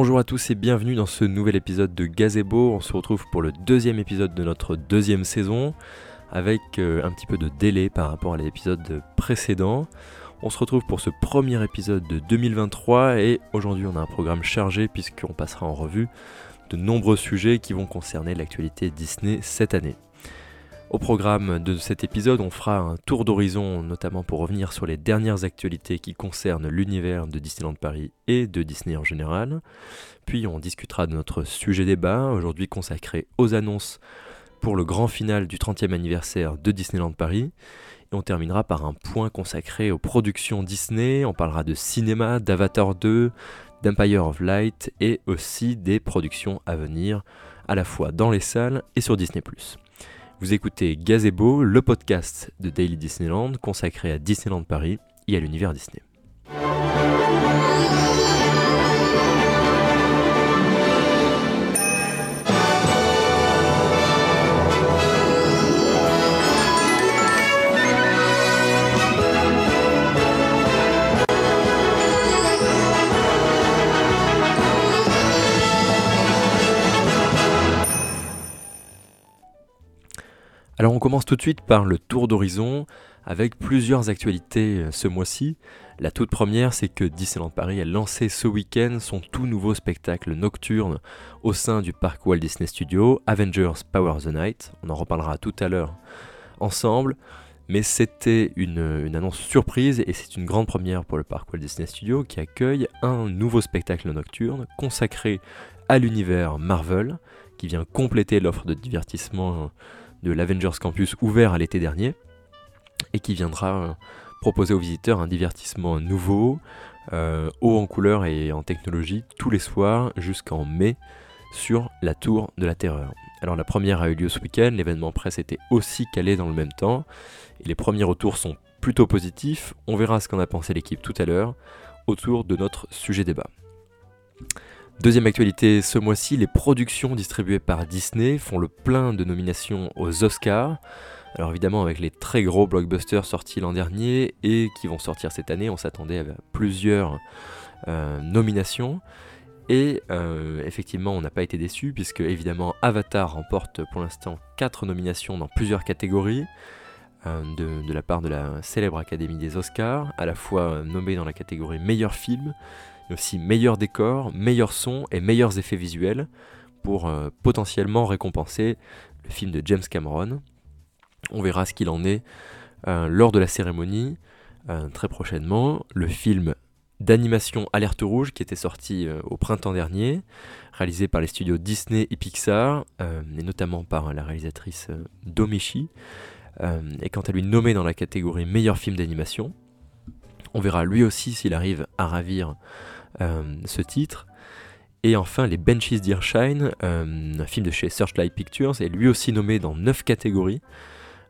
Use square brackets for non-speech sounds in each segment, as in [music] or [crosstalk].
Bonjour à tous et bienvenue dans ce nouvel épisode de Gazebo. On se retrouve pour le deuxième épisode de notre deuxième saison avec euh, un petit peu de délai par rapport à l'épisode précédent. On se retrouve pour ce premier épisode de 2023 et aujourd'hui on a un programme chargé puisqu'on passera en revue de nombreux sujets qui vont concerner l'actualité Disney cette année. Au programme de cet épisode, on fera un tour d'horizon, notamment pour revenir sur les dernières actualités qui concernent l'univers de Disneyland Paris et de Disney en général. Puis on discutera de notre sujet débat, aujourd'hui consacré aux annonces pour le grand final du 30e anniversaire de Disneyland Paris. Et on terminera par un point consacré aux productions Disney. On parlera de cinéma, d'Avatar 2, d'Empire of Light et aussi des productions à venir, à la fois dans les salles et sur Disney ⁇ vous écoutez Gazebo, le podcast de Daily Disneyland consacré à Disneyland Paris et à l'univers Disney. Alors on commence tout de suite par le tour d'horizon avec plusieurs actualités euh, ce mois-ci. La toute première, c'est que Disneyland Paris a lancé ce week-end son tout nouveau spectacle nocturne au sein du parc Walt Disney Studios, Avengers Power the Night. On en reparlera tout à l'heure ensemble, mais c'était une, une, annonce surprise et c'est une grande première pour le parc Walt Disney Studios qui accueille un nouveau spectacle nocturne consacré à l'univers Marvel qui vient compléter l'offre de divertissement de l'Avengers Campus ouvert à l'été dernier et qui viendra euh, proposer aux visiteurs un divertissement nouveau, euh, haut en couleur et en technologie tous les soirs jusqu'en mai sur la Tour de la Terreur. Alors la première a eu lieu ce week-end, l'événement presse était aussi calé dans le même temps, et les premiers retours sont plutôt positifs, on verra ce qu'en a pensé l'équipe tout à l'heure autour de notre sujet débat. Deuxième actualité, ce mois-ci, les productions distribuées par Disney font le plein de nominations aux Oscars. Alors évidemment avec les très gros blockbusters sortis l'an dernier et qui vont sortir cette année, on s'attendait à plusieurs euh, nominations. Et euh, effectivement, on n'a pas été déçus puisque évidemment Avatar remporte pour l'instant 4 nominations dans plusieurs catégories. Euh, de, de, la part de la célèbre Académie des Oscars, à la fois nommé dans la catégorie meilleur film, mais aussi meilleur décor, meilleur son et meilleurs effets visuels pour euh, potentiellement récompenser le film de James Cameron. On verra ce qu'il en est euh, lors de la cérémonie euh, très prochainement. Le film d'animation Alerte Rouge qui était sorti au printemps dernier, réalisé par les studios Disney et Pixar, et notamment par la réalisatrice Domeshi, est quant à lui nommé dans la catégorie meilleur film d'animation. On verra lui aussi s'il arrive à ravir ce titre. Et enfin, Les Benches d'Irshine, euh, un film de chez Searchlight Pictures, est lui aussi nommé dans 9 catégories.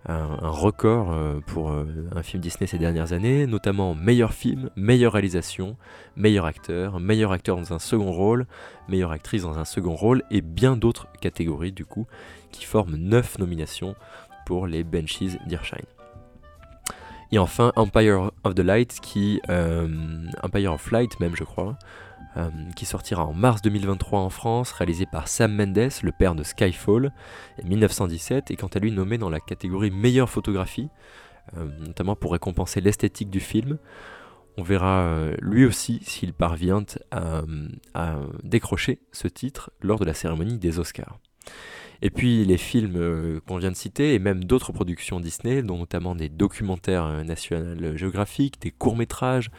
Un, record euh, pour un film Disney ces dernières années, notamment meilleur film, meilleure réalisation, meilleur acteur, meilleur acteur dans un second rôle, meilleure actrice dans un second rôle, et bien d'autres catégories du coup, qui forment 9 nominations pour les Benches d'Irshine. Et enfin Empire of the Light, qui, euh, Empire of Light même je crois, euh, qui sortira en mars 2023 en France, réalisé par Sam Mendes, le père de Skyfall, en 1917, et quant à lui nommé dans la catégorie meilleure photographie, euh, notamment pour récompenser l'esthétique du film. On verra lui aussi s'il parvient à, décrocher ce titre lors de la cérémonie des Oscars. Et puis les films euh, qu'on vient de citer, et même d'autres productions Disney, dont notamment des documentaires euh, nationaux géographiques, des courts-métrages,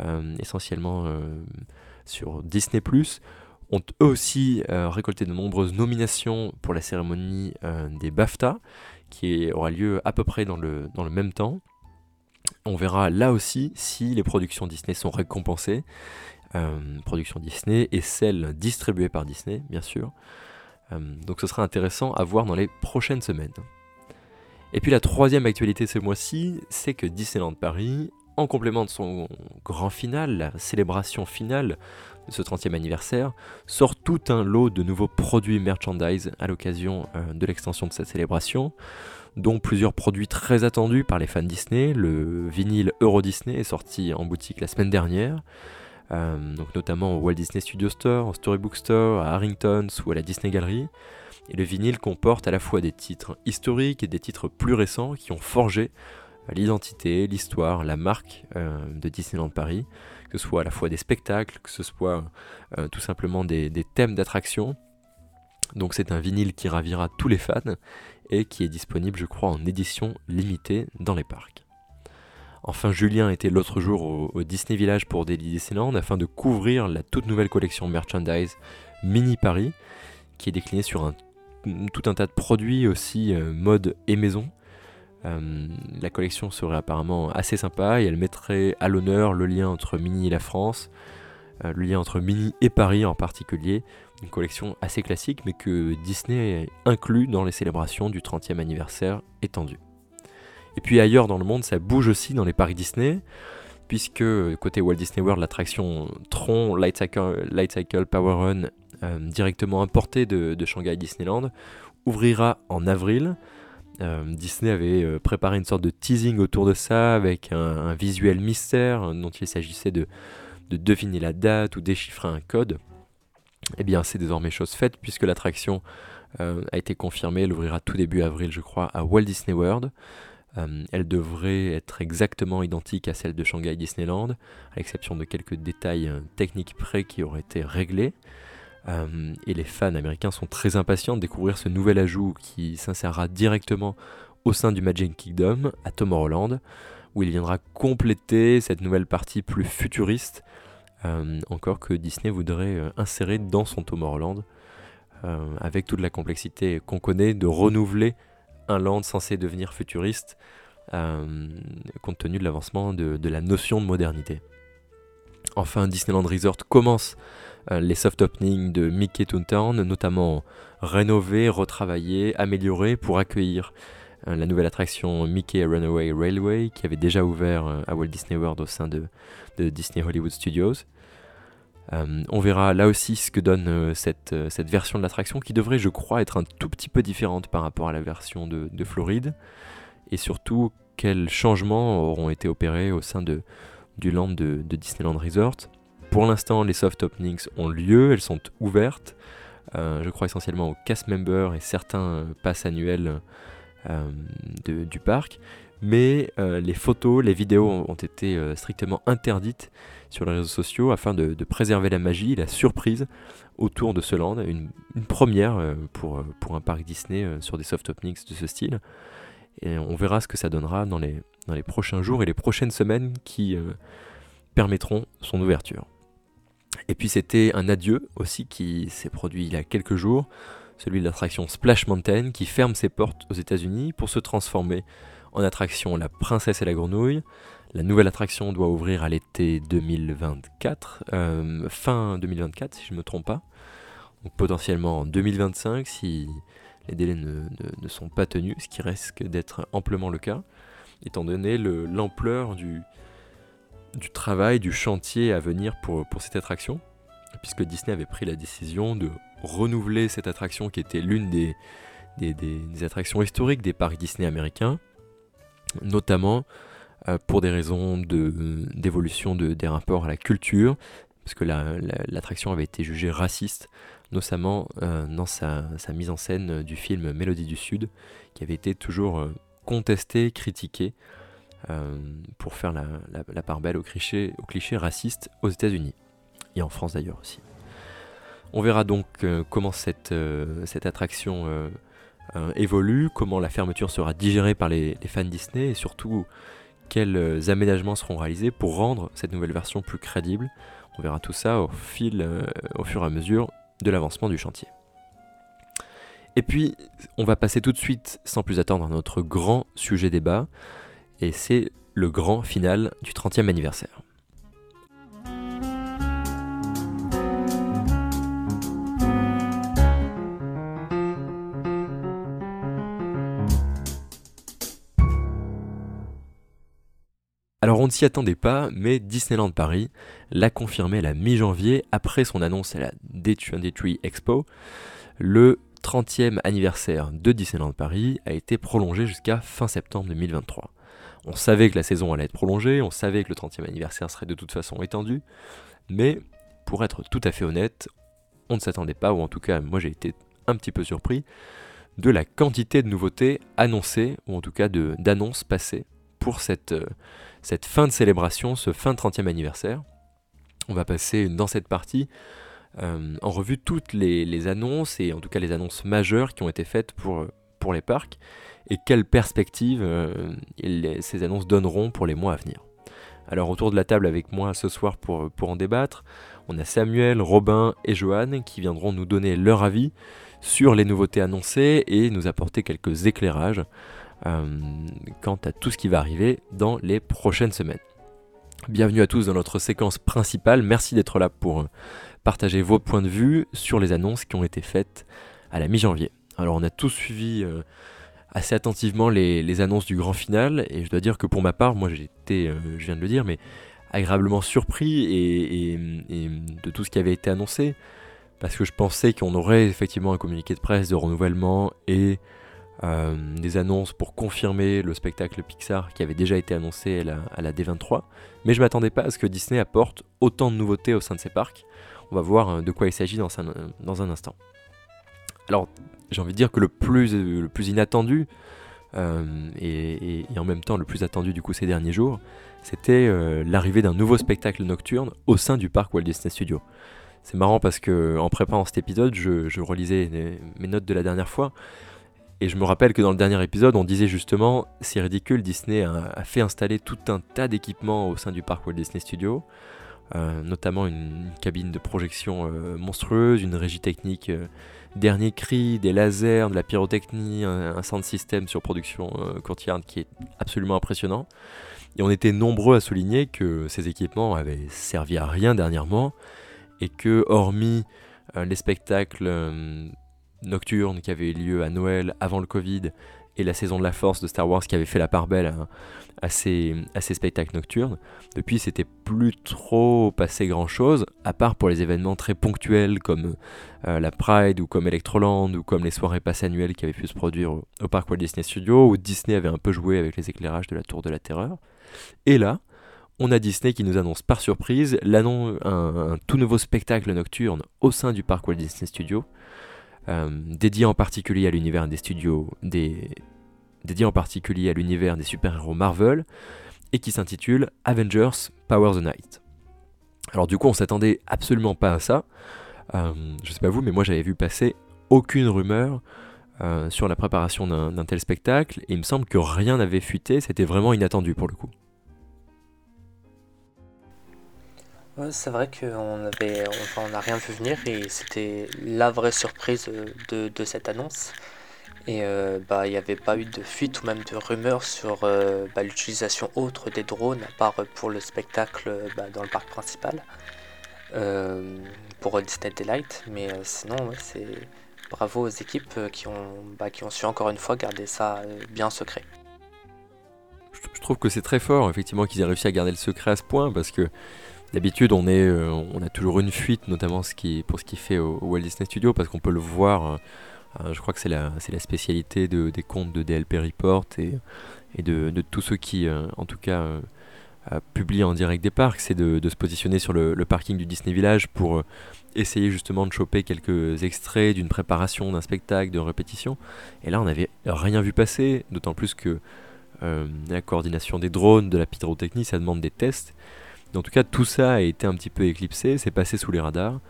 euh, essentiellement sur Disney ⁇ ont eux aussi récolté de nombreuses nominations pour la cérémonie des BAFTA, qui aura lieu à peu près dans le, dans le même temps. On verra là aussi si les productions Disney sont récompensées, productions Disney et celles distribuées par Disney, bien sûr. Euh, donc ce sera intéressant à voir dans les prochaines semaines. Et puis la troisième actualité ce mois-ci, c'est que Disneyland Paris, en complément de son grand final, la célébration finale de ce 30e anniversaire, sort tout un lot de nouveaux produits merchandise à l'occasion euh, de l'extension de cette célébration, dont plusieurs produits très attendus par les fans Disney. Le vinyle Euro Disney est sorti en boutique la semaine dernière. Donc notamment au Walt Disney Studio Store, au Storybook Store, à Harrington's ou à la Disney Gallery. Le vinyle comporte à la fois des titres historiques et des titres plus récents qui ont forgé l'identité, l'histoire, la marque de Disneyland Paris, que ce soit à la fois des spectacles, que ce soit tout simplement des, des thèmes d'attraction. Donc c'est un vinyle qui ravira tous les fans et qui est disponible je crois en édition limitée dans les parcs. Enfin, Julien était l'autre jour au, Disney Village pour Daily Disneyland afin de couvrir la toute nouvelle collection merchandise Mini Paris, qui est déclinée sur tout un tas de produits aussi euh, mode et maison. Euh, la collection serait apparemment assez sympa et elle mettrait à l'honneur le lien entre Mini et la France, euh, le lien entre Mini et Paris en particulier, une collection assez classique mais que Disney inclut dans les célébrations du 30e anniversaire étendu. Et puis ailleurs dans le monde, ça bouge aussi dans les parcs Disney, puisque côté Walt Disney World, l'attraction Tron Light Cycle, Power Run, euh, directement importée de, Shanghai Disneyland, ouvrira en avril. Euh, Disney avait euh, préparé une sorte de teasing autour de ça, avec un, visuel mystère dont il s'agissait de, de deviner la date ou déchiffrer un code. Eh bien, c'est désormais chose faite, puisque l'attraction a été confirmée, elle ouvrira tout début avril, je crois, à Walt Disney World. Euh, elle devrait être exactement identique à celle de Shanghai Disneyland, à l'exception de quelques détails euh, techniques près qui auraient été réglés. Euh, et les fans américains sont très impatients de découvrir ce nouvel ajout qui s'insérera directement au sein du Magic Kingdom à Tomorrowland, où il viendra compléter cette nouvelle partie plus futuriste, encore que Disney voudrait insérer dans son Tomorrowland, avec toute la complexité qu'on connaît de renouveler un land censé devenir futuriste, euh, compte tenu de l'avancement de, la notion de modernité. Enfin, Disneyland Resort commence euh, les soft openings de Mickey Toontown, notamment rénovés, retravaillés, améliorés pour accueillir euh, la nouvelle attraction Mickey Runaway Railway qui avait déjà ouvert à Walt Disney World au sein de Disney Hollywood Studios. Euh, on verra là aussi ce que donne euh, euh, cette, version de l'attraction qui devrait, je crois, être un tout petit peu différente par rapport à la version de, Floride. Et surtout, quels changements auront été opérés au sein de, du land de, Disneyland Resort. Pour l'instant, les soft openings ont lieu, elles sont ouvertes. je crois essentiellement aux cast members et certains passes annuels du parc. Mais les photos, les vidéos ont été strictement interdites sur les réseaux sociaux afin de, préserver la magie et la surprise autour de ce land. Une, première euh, pour, euh, pour un parc Disney euh, sur des soft openings de ce style. Et on verra ce que ça donnera dans les, dans les prochains jours et les prochaines semaines qui permettront son ouverture. Et puis c'était un adieu aussi qui s'est produit il y a quelques jours, celui de l'attraction Splash Mountain qui ferme ses portes aux États-Unis pour se transformer en attraction La Princesse et la Grenouille, la nouvelle attraction doit ouvrir à l'été 2024, euh, fin 2024 si je ne me trompe pas. Donc potentiellement en 2025 si les délais ne, sont pas tenus, ce qui risque d'être amplement le cas, étant donné l'ampleur du, travail, du chantier à venir pour, pour cette attraction, puisque Disney avait pris la décision de renouveler cette attraction qui était l'une des, des, attractions historiques des parcs Disney américains, notamment pour des raisons d'évolution de, des rapports à la culture, parce que l'attraction avait été jugée raciste, notamment euh, dans sa, mise en scène du film Mélodie du Sud, qui avait été toujours euh, contesté, critiqué, pour faire la, part belle au cliché, au cliché raciste aux États-Unis, et en France d'ailleurs aussi. On verra donc comment cette, attraction évolue, comment la fermeture sera digérée par les fans Disney, et surtout quels euh, aménagements seront réalisés pour rendre cette nouvelle version plus crédible. On verra tout ça au, fil, euh, au fur et à mesure de l'avancement du chantier. Et puis, on va passer tout de suite, sans plus attendre, à notre grand sujet débat, et c'est le grand final du 30e anniversaire. Alors on ne s'y attendait pas, mais Disneyland Paris l'a confirmé la mi-janvier après son annonce à la D23 Expo. Le 30e anniversaire de Disneyland Paris a été prolongé jusqu'à fin septembre 2023. On savait que la saison allait être prolongée, on savait que le 30e anniversaire serait de toute façon étendu, Mais pour être tout à fait honnête, on ne s'attendait pas, ou en tout cas moi j'ai été un petit peu surpris, de la quantité de nouveautés annoncées, ou en tout cas d'annonces passées pour cette, euh, cette fin de célébration, ce fin de 30e anniversaire. On va passer dans cette partie euh, en revue toutes les, annonces, et en tout cas les annonces majeures qui ont été faites pour, les parcs, et quelles perspectives euh, ces annonces donneront pour les mois à venir. Alors autour de la table avec moi ce soir pour, pour en débattre, on a Samuel, Robin et Johan qui viendront nous donner leur avis sur les nouveautés annoncées et nous apporter quelques éclairages quant à tout ce qui va arriver dans les prochaines semaines. Bienvenue à tous dans notre séquence principale, merci d'être là pour euh, partager vos points de vue sur les annonces qui ont été faites à la mi-janvier. Alors on a tous suivi euh, assez attentivement les, annonces du grand final et je dois dire que pour ma part, moi j'ai été, je viens de le dire, mais agréablement surpris de tout ce qui avait été annoncé, parce que je pensais qu'on aurait effectivement un communiqué de presse de renouvellement et euh, des annonces pour confirmer le spectacle Pixar qui avait déjà été annoncé à la, D23, mais je m'attendais pas à ce que Disney apporte autant de nouveautés au sein de ses parcs. On va voir euh, de quoi il s'agit dans, un instant. Alors, j'ai envie de dire que le plus, inattendu, euh, et, en même temps le plus attendu du coup ces derniers jours, c'était l'arrivée d'un nouveau spectacle nocturne au sein du parc Walt Disney Studios. C'est marrant parce que en préparant cet épisode, je, relisais mes notes de la dernière fois. Et je me rappelle que dans le dernier épisode, on disait justement, c'est ridicule, Disney a, fait installer tout un tas d'équipements au sein du parc Walt Disney Studios, euh, notamment une, cabine de projection euh, monstrueuse, une régie technique dernier cri, des lasers, de la pyrotechnie, un, un sound system sur production courtière qui est absolument impressionnant. Et on était nombreux à souligner que ces équipements avaient servi à rien dernièrement et que, hormis euh, les spectacles nocturnes qui avaient eu lieu à Noël avant le Covid et la saison de la Force de Star Wars qui avait fait la part belle à, ces, spectacles nocturnes, depuis c'était plus trop passé grand chose, à part pour les événements très ponctuels comme euh, la Pride ou comme Electroland ou comme les soirées passe annuelles qui avaient pu se produire au, parc Walt Disney Studios où Disney avait un peu joué avec les éclairages de la Tour de la Terreur. Et là, on a Disney qui nous annonce par surprise un, un, tout nouveau spectacle nocturne au sein du parc Walt Disney Studios, dédié en particulier à l'univers des studios, dédié en particulier à l'univers des super-héros Marvel, et qui s'intitule Avengers Power the Night. Alors du coup, on s'attendait absolument pas à ça. Euh, je sais pas vous, mais moi j'avais vu passer aucune rumeur euh, sur la préparation d'un tel spectacle, et il me semble que rien n'avait fuité, c'était vraiment inattendu pour le coup. C'est vrai qu'on avait, on n'a rien vu venir et c'était la vraie surprise de, de cette annonce. Et euh, bah, il n'y avait pas eu de fuite ou même de rumeurs sur euh, bah, l'utilisation autre des drones, à part pour le spectacle bah, dans le parc principal, euh, pour Disney Delight. Mais sinon, c'est bravo aux équipes qui ont, qui ont su encore une fois garder ça bien secret. Je trouve que c'est très fort, effectivement, qu'ils aient réussi à garder le secret à ce point, parce que D'habitude, euh, on a toujours une fuite, notamment pour ce qui fait au, Walt Disney Studios, parce qu'on peut le voir. Euh, euh, je crois que c'est la, spécialité de, des comptes de DLP Report et, de, de, tous ceux qui, en tout cas, publient en direct des parcs, c'est de, de, se positionner sur le, parking du Disney Village pour essayer justement de choper quelques extraits d'une préparation d'un spectacle, de répétition. Et là, on n'avait rien vu passer, d'autant plus que la coordination des drones, de la pyrotechnie, ça demande des tests. En tout cas, tout ça a été un petit peu éclipsé, c'est passé sous les radars,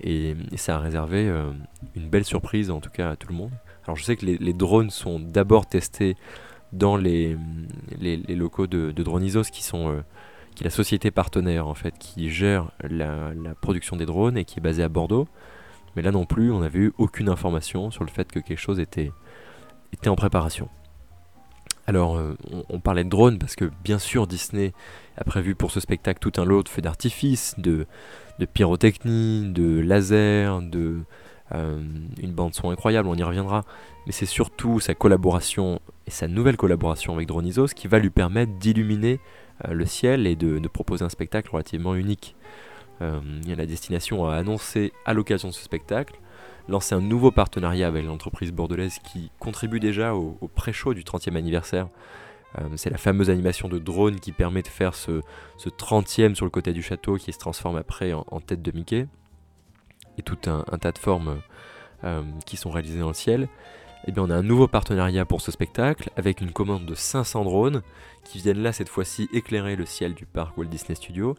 et, ça a réservé euh, une belle surprise, en tout cas à tout le monde. Alors je sais que les, drones sont d'abord testés dans les, locaux de, de Dronisos, qui sont euh, qui est la société partenaire en fait, qui gère la, production des drones et qui est basée à Bordeaux. Mais là non plus, on n'avait eu aucune information sur le fait que quelque chose était, était en préparation. Alors, euh, on, parlait de drones parce que bien sûr Disney a prévu pour ce spectacle tout un lot de feux d'artifice, de, pyrotechnie, de laser, de euh, une bande son incroyable, on y reviendra. Mais c'est surtout sa collaboration et sa nouvelle collaboration avec Dronisos qui va lui permettre d'illuminer euh, le ciel et de, proposer un spectacle relativement unique. a la destination à annoncer à l'occasion de ce spectacle lancer un nouveau partenariat avec l'entreprise bordelaise qui contribue déjà au, pré-show du 30e anniversaire c'est la fameuse animation de drone qui permet de faire ce, 30e sur le côté du château qui se transforme après en, tête de Mickey. Et tout un, tas de formes qui sont réalisées dans le ciel. Eh bien, on a un nouveau partenariat pour ce spectacle avec une commande de 500 drones qui viennent là cette fois-ci éclairer le ciel du parc Walt Disney Studios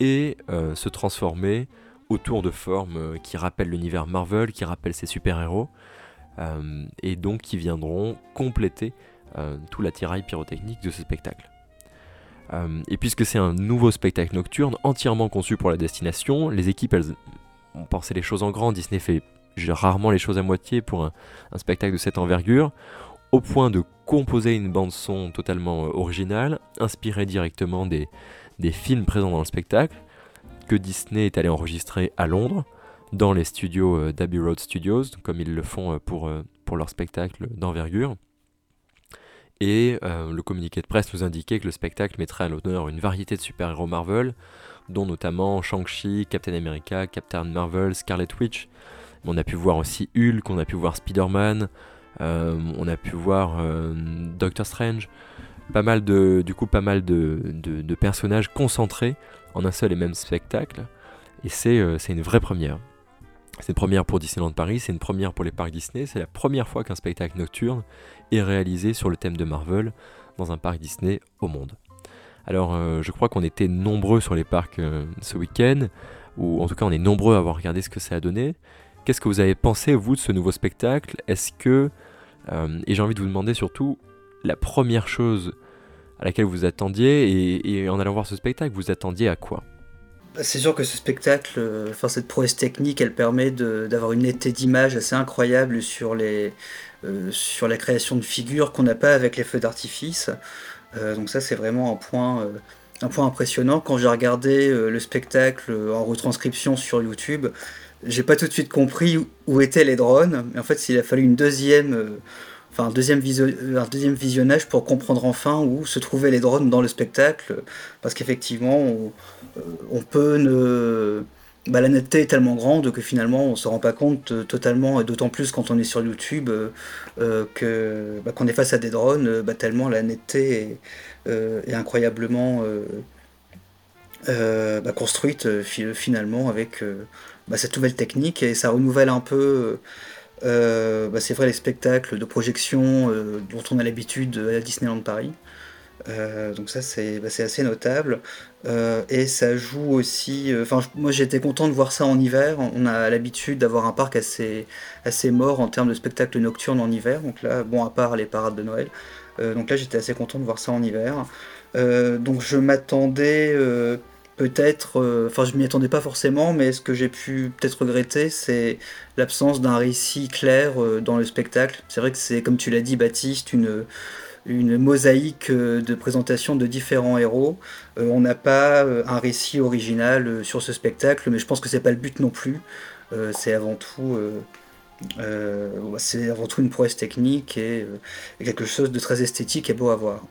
et se transformer autour de formes euh, qui rappellent l'univers Marvel, qui rappellent ses super-héros, euh, et donc qui viendront compléter euh, tout l'attirail pyrotechnique de ce spectacle. et puisque c'est un nouveau spectacle nocturne entièrement conçu pour la destination, les équipes elles, ont pensé les choses en grand. Disney fait rarement les choses à moitié pour un, spectacle de cette envergure, au point de composer une bande son totalement originale, inspirée directement des films présents dans le spectacle, que Disney est allé enregistrer à Londres, dans les studios euh, d'Abbey Road Studios, comme ils le font euh, pour, euh, pour leur spectacle d'envergure. Et le communiqué de presse nous indiquait que le spectacle mettrait à l'honneur une variété de super-héros Marvel, dont notamment Shang-Chi, Captain America, Captain Marvel, Scarlet Witch. On a pu voir aussi Hulk, on a pu voir Spider-Man, on a pu voir Doctor Strange. Pas mal de personnages concentrés en un seul et même spectacle. Et euh, c'est une vraie première. C'est une première pour Disneyland Paris, c'est une première pour les parcs Disney, c'est la première fois qu'un spectacle nocturne est réalisé sur le thème de Marvel dans un parc Disney au monde. Alors euh, je crois qu'on était nombreux sur les parcs euh, ce week-end, ou en tout cas on est nombreux à avoir regardé ce que ça a donné. Qu'est-ce que vous avez pensé vous de ce nouveau spectacle? Est-ce que, et j'ai envie de vous demander surtout, la première chose à laquelle vous attendiez et, en allant voir ce spectacle, vous attendiez à quoi? C'est sûr que ce spectacle, euh, enfin cette prouesse technique, elle permet d'avoir une netteté d'image assez incroyable sur, les, euh, sur la création de figures qu'on n'a pas avec les feux d'artifice. Euh, donc ça c'est vraiment un point, un point impressionnant. Quand j'ai regardé le spectacle en retranscription sur YouTube, j'ai pas tout de suite compris où étaient les drones. Mais en fait, il a fallu une deuxième un deuxième, un deuxième visionnage pour comprendre enfin où se trouvaient les drones dans le spectacle, parce qu'effectivement, on, euh, peut ne... Bah, la netteté est tellement grande que finalement on se rend pas compte euh, totalement, et d'autant plus quand on est sur YouTube, euh, que bah, qu'on est face à des drones, bah, tellement la netteté est, incroyablement construite finalement avec cette nouvelle technique et ça renouvelle un peu euh, bah, c'est vrai les spectacles de projection euh, dont on a l'habitude à Disneyland Paris. Euh, donc ça c'est bah, assez notable. et ça joue aussi... Enfin moi j'étais content de voir ça en hiver. On a l'habitude d'avoir un parc assez, assez mort en termes de spectacles nocturnes en hiver. Donc là, bon à part les parades de Noël. donc là j'étais assez content de voir ça en hiver. donc je m'attendais peut-être, euh, enfin je m'y attendais pas forcément, mais ce que j'ai pu peut-être regretter, c'est l'absence d'un récit clair euh, dans le spectacle. C'est vrai que c'est, comme tu l'as dit Baptiste, une, une mosaïque euh, de présentation de différents héros. on n'a pas un récit original sur ce spectacle, mais je pense que c'est pas le but non plus. c'est avant tout... c'est avant tout une prouesse technique et, et quelque chose de très esthétique et beau à voir.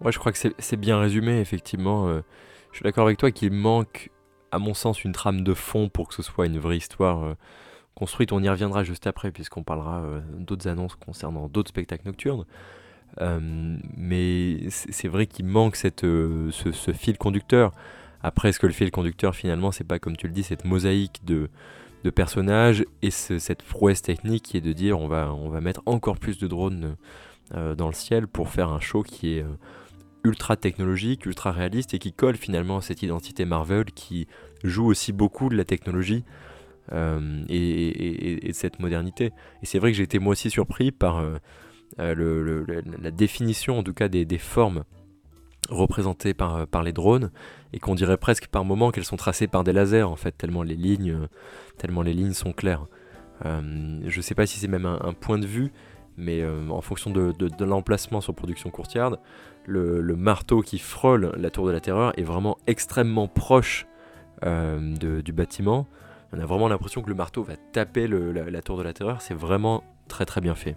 Ouais, je crois que c'est bien résumé, effectivement. Euh, je suis d'accord avec toi qu'il manque, à mon sens, une trame de fond pour que ce soit une vraie histoire euh, construite. On y reviendra juste après, puisqu'on parlera euh, d'autres annonces concernant d'autres spectacles nocturnes. mais c'est vrai qu'il manque cette, ce, fil conducteur. Après, est-ce que le fil conducteur, finalement, c'est pas, comme tu le dis, cette mosaïque de, de personnages et cette prouesse technique qui est de dire on va, on va mettre encore plus de drones dans le ciel pour faire un show qui est ultra technologique, ultra réaliste et qui colle finalement à cette identité Marvel qui joue aussi beaucoup de la technologie euh, et, de cette modernité. Et c'est vrai que j'ai été moi aussi surpris par euh, euh, la définition en tout cas des, formes représentées par, les drones et qu'on dirait presque par moments qu'elles sont tracées par des lasers en fait tellement les lignes, tellement les lignes sont claires. je sais pas si c'est même un, point de vue mais en fonction de, de l'emplacement sur production courtière, le, marteau qui frôle la tour de la terreur est vraiment extrêmement proche euh, du bâtiment. On a vraiment l'impression que le marteau va taper la, tour de la terreur. C'est vraiment très très bien fait.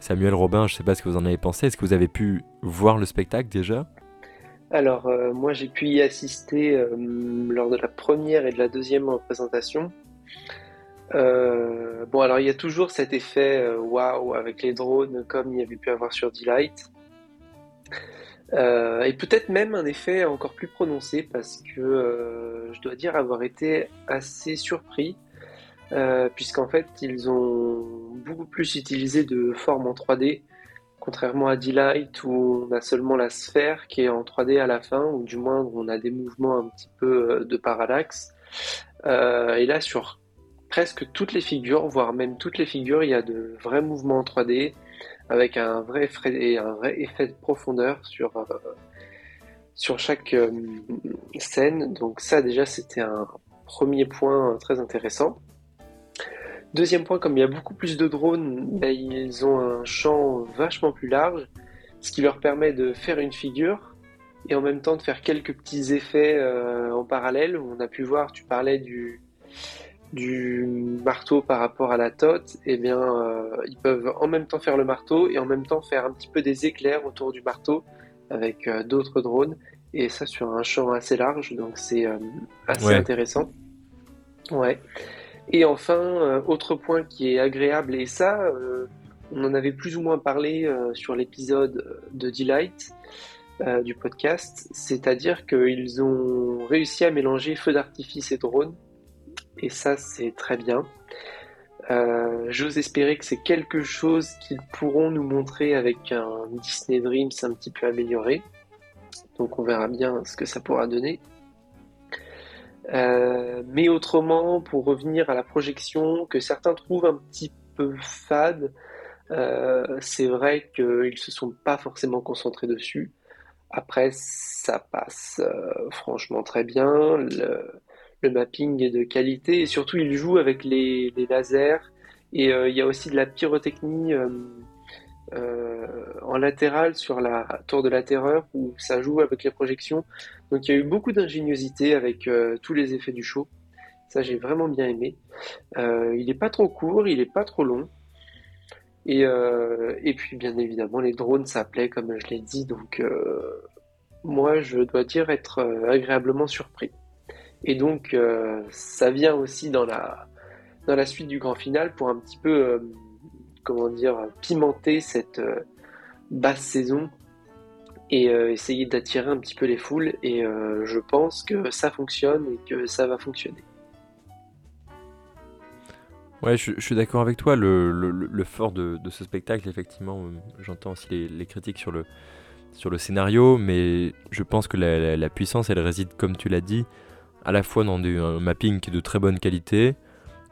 Samuel Robin, je ne sais pas ce que vous en avez pensé. Est-ce que vous avez pu voir le spectacle déjà? Alors, euh, moi j'ai pu y assister euh, lors de la première et de la deuxième représentation. bon, alors il y a toujours cet effet waouh avec les drones, comme il y avait pu avoir sur Delight. Euh, et peut-être même un effet encore plus prononcé parce que euh, je dois dire avoir été assez surpris euh, puisqu'en fait ils ont beaucoup plus utilisé de formes en 3D contrairement à D-Light où on a seulement la sphère qui est en 3D à la fin ou du moins on a des mouvements un petit peu de parallaxe. Et là sur presque toutes les figures voire même toutes les figures il y a de vrais mouvements en 3D avec un vrai, effet de profondeur sur, euh, chaque euh, scène. Donc ça déjà c'était un premier point très intéressant. Deuxième point, comme il y a beaucoup plus de drones, ben, ils ont un champ vachement plus large, ce qui leur permet de faire une figure et en même temps de faire quelques petits effets euh, en parallèle. On a pu voir, tu parlais du, du marteau par rapport à la tote, eh bien, euh, ils peuvent en même temps faire le marteau et en même temps faire un petit peu des éclairs autour du marteau avec euh, d'autres drones. Et ça sur un champ assez large, donc c'est euh, assez intéressant. Ouais. Et enfin, autre point qui est agréable, et ça, on en avait plus ou moins parlé sur l'épisode de Delight du podcast, c'est-à-dire qu'ils ont réussi à mélanger feu d'artifice et drone et ça c'est très bien. Euh, j'ose espérer que c'est quelque chose qu'ils pourront nous montrer avec un Disney Dreams un petit peu amélioré. Donc on verra bien ce que ça pourra donner. Euh, mais autrement, pour revenir à la projection, que certains trouvent un petit peu fade, euh, c'est vrai qu'ils se sont pas forcément concentrés dessus. Après, ça passe franchement très bien. Le mapping est de qualité et surtout il joue avec les, lasers et euh, il y a aussi de la pyrotechnie euh, euh, en latéral sur la tour de la terreur où ça joue avec les projections. Donc il y a eu beaucoup d'ingéniosité avec tous les effets du show. Ça j'ai vraiment bien aimé. il n'est pas trop court, il n'est pas trop long. Et, et, puis bien évidemment les drones ça plaît comme je l'ai dit donc moi je dois dire être agréablement surpris. Et donc, euh, ça vient aussi dans la, dans la suite du grand final pour un petit peu, euh, comment dire, pimenter cette euh, basse saison et essayer d'attirer un petit peu les foules. Et je pense que ça fonctionne et que ça va fonctionner. Ouais, je, suis d'accord avec toi. Le, le, fort de, de, ce spectacle, effectivement, j'entends aussi les, critiques sur le, sur le scénario, mais je pense que la, la puissance, elle réside, comme tu l'as dit, à la fois dans un mapping qui est de très bonne qualité,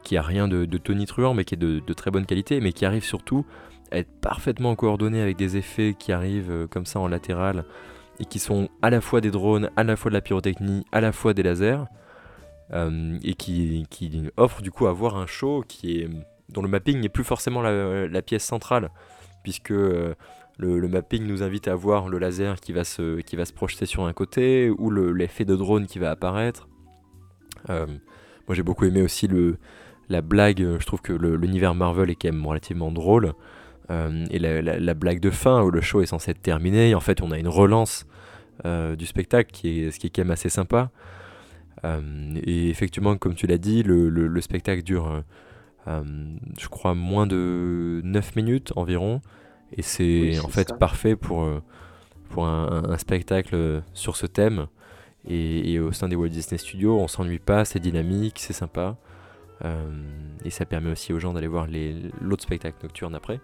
qui a rien de, tonitruant, mais qui est de, très bonne qualité, mais qui arrive surtout à être parfaitement coordonné avec des effets qui arrivent euh, comme ça en latéral et qui sont à la fois des drones, à la fois de la pyrotechnie, à la fois des lasers, euh, et qui, qui offre du coup à voir un show qui est, dont le mapping n'est plus forcément la, pièce centrale, puisque euh, le, mapping nous invite à voir le laser qui va se, qui va se projeter sur un côté, ou l'effet de drone qui va apparaître, euh, moi j'ai beaucoup aimé aussi le, la blague, je trouve que l'univers Marvel est quand même relativement drôle. Euh, et la, blague de fin où le show est censé être terminé, et en fait on a une relance euh, du spectacle, qui est, ce qui est quand même assez sympa. et effectivement, comme tu l'as dit, le, spectacle dure, je crois, moins de 9 minutes environ. Et c'est en fait parfait pour, pour un, spectacle sur ce thème. Et, au sein des Walt Disney Studios, on s'ennuie pas, c'est dynamique, c'est sympa. Euh, et ça permet aussi aux gens d'aller voir l'autre spectacle nocturne après.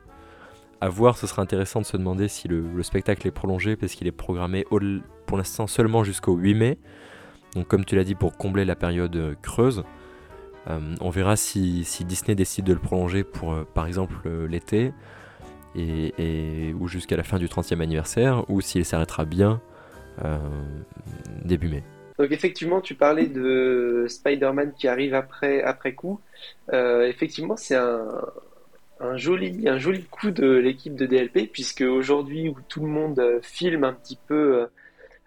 À voir, ce sera intéressant de se demander si le, spectacle est prolongé parce qu'il est programmé pour l'instant seulement jusqu'au 8 mai. Donc comme tu l'as dit, pour combler la période euh, creuse. Euh, on verra si, Disney décide de le prolonger pour par exemple l'été et, ou jusqu'à la fin du 30e anniversaire ou s'il s'arrêtera bien début mai. Donc effectivement, tu parlais de Spider-Man qui arrive après, après coup. Euh, effectivement, c'est un, un, joli, un joli coup de l'équipe de DLP, puisque aujourd'hui où tout le monde euh, filme un petit peu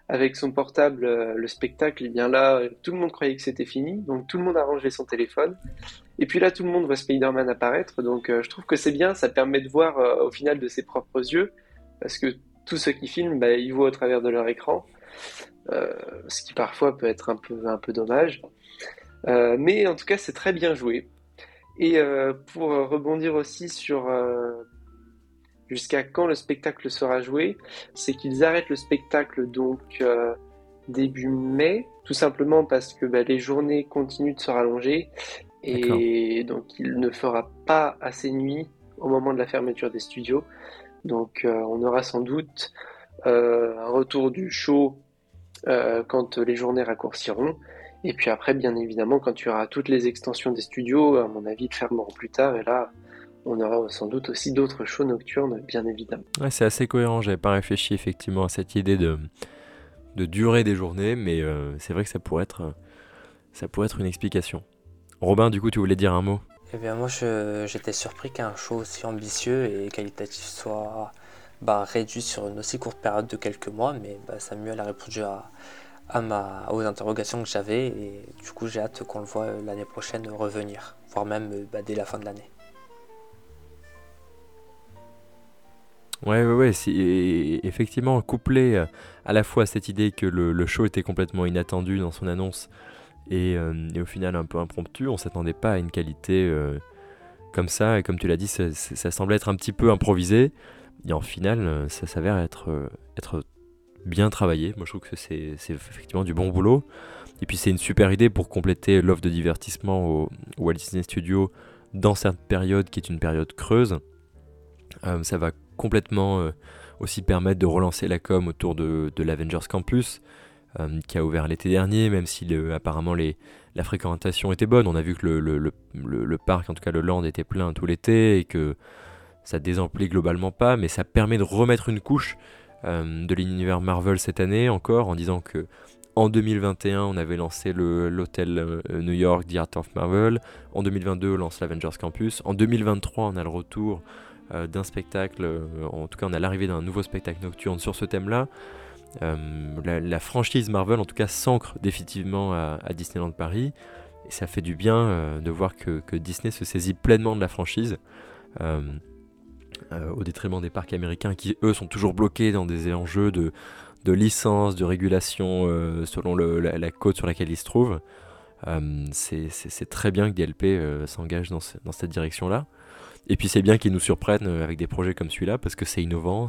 avec son portable le spectacle, et bien là, tout le monde croyait que c'était fini, donc tout le monde a rangé son téléphone. Et puis là, tout le monde voit Spider-Man apparaître, donc je trouve que c'est bien, ça permet de voir au final de ses propres yeux, parce que tous ceux qui filment, bah, ils voient au travers de leur écran, euh, ce qui parfois peut être un peu, un peu dommage. Euh, mais en tout cas, c'est très bien joué. Et pour rebondir aussi sur jusqu'à quand le spectacle sera joué, c'est qu'ils arrêtent le spectacle donc début mai, tout simplement parce que bah, les journées continuent de se rallonger et donc il ne fera pas assez nuit au moment de la fermeture des studios. Donc euh, on aura sans doute euh, un retour du show euh, quand les journées raccourciront. Et puis après, bien évidemment, quand tu auras toutes les extensions des studios, à mon avis, fermeront plus tard. Et là, on aura sans doute aussi d'autres shows nocturnes, bien évidemment. C'est assez cohérent. J'avais pas réfléchi effectivement à cette idée de, durée des journées, mais c'est vrai que ça pourrait être une explication. Robin, du coup, tu voulais dire un mot? Eh bien, moi, j'étais surpris qu'un show aussi ambitieux et qualitatif soit bah, réduit sur une aussi courte période de quelques mois, mais bah, Samuel a répondu à, ma, aux interrogations que j'avais et du coup, j'ai hâte qu'on le voit l'année prochaine revenir, voire même bah, dès la fin de l'année. Ouais, ouais, ouais, effectivement, couplé euh, à la fois à cette idée que le, show était complètement inattendu dans son annonce euh, et, au final un peu impromptu. On s'attendait pas à une qualité euh, comme ça, et comme tu l'as dit, ça, semblait être un petit peu improvisé. Et en final, euh, ça s'avère être, bien travaillé. Moi, je trouve que c'est effectivement du bon boulot. Et puis, c'est une super idée pour compléter l'offre de divertissement au, Walt Disney Studios dans cette période qui est une période creuse. ça va complètement aussi permettre de relancer la com autour de l'Avengers Campus. Euh, qui a ouvert l'été dernier, même si apparemment la fréquentation était bonne. On a vu que le, parc, en tout cas le land, était plein tout l'été et que ça désemplit globalement pas, mais ça permet de remettre une couche euh, de l'univers Marvel cette année encore en disant que en 2021, on avait lancé l'hôtel euh, New York, The Art of Marvel. En 2022, on lance l'Avengers Campus. En 2023, on a le retour d'un spectacle, en tout cas, on a l'arrivée d'un nouveau spectacle nocturne sur ce thème-là. Euh, la, franchise Marvel, en tout cas, s'ancre définitivement à, Disneyland Paris. Et ça fait du bien euh, de voir que, Disney se saisit pleinement de la franchise. Euh, au détriment des parcs américains qui, eux, sont toujours bloqués dans des enjeux de, de licence, de régulation selon la, côte sur laquelle ils se trouvent. c'est très bien que DLP s'engage dans, cette direction-là. Et puis c'est bien qu'ils nous surprennent avec des projets comme celui-là parce que c'est innovant,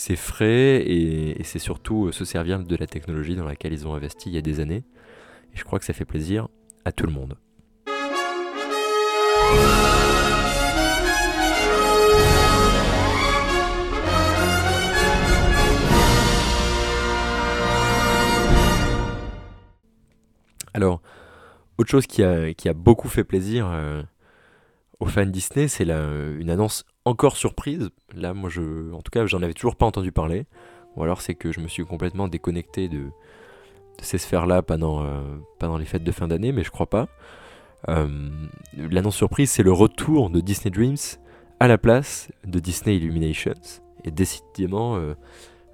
c'est frais et, c'est surtout euh, se servir de la technologie dans laquelle ils ont investi il y a des années. Et je crois que ça fait plaisir à tout le monde. Alors, autre chose qui a, beaucoup fait plaisir euh, aux fans Disney, c'est une annonce encore surprise. Là, moi, je, en tout cas, j'en avais toujours pas entendu parler. Ou alors, c'est que je me suis complètement déconnecté de, ces sphères-là pendant, euh, pendant les fêtes de fin d'année, mais je crois pas. Euh, l'annonce surprise, c'est le retour de Disney Dreams à la place de Disney Illuminations. Et décidément, euh,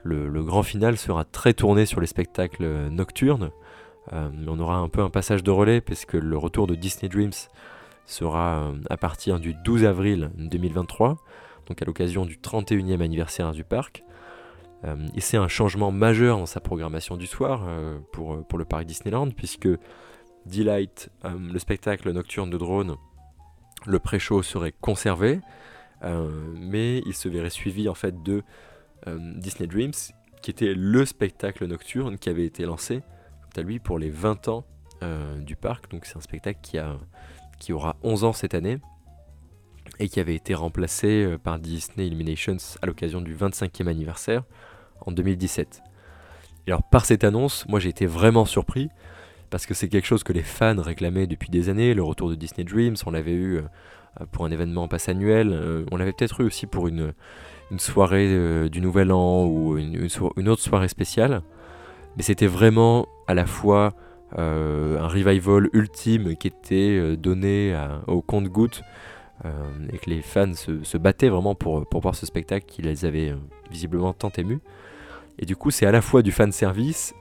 le, grand final sera très tourné sur les spectacles nocturnes. on aura un peu un passage de relais, puisque le retour de Disney Dreams sera euh, à partir du 12 avril 2023, donc à l'occasion du 31e anniversaire du parc. Euh, et c'est un changement majeur dans sa programmation du soir euh, pour, pour le parc Disneyland, puisque Delight, le spectacle nocturne de drone, le pré-show serait conservé, mais il se verrait suivi en fait de Disney Dreams, qui était le spectacle nocturne qui avait été lancé, quant à lui, pour les 20 ans du parc. Donc c'est un spectacle qui a qui aura 11 ans cette année et qui avait été remplacé euh, par Disney Illuminations à l'occasion du 25e anniversaire en 2017. Et alors par cette annonce, moi j'ai été vraiment surpris parce que c'est quelque chose que les fans réclamaient depuis des années, le retour de Disney Dreams, on l'avait eu euh, pour un événement passe annuel, euh, on l'avait peut-être eu aussi pour une, soirée du Nouvel An ou une, autre soirée spéciale, mais c'était vraiment à la fois un revival ultime qui était euh, donné au compte-goutte euh, et que les fans se, battaient vraiment pour, pour voir ce spectacle qui les avait visiblement tant émus. Et du coup, c'est à la fois du fan service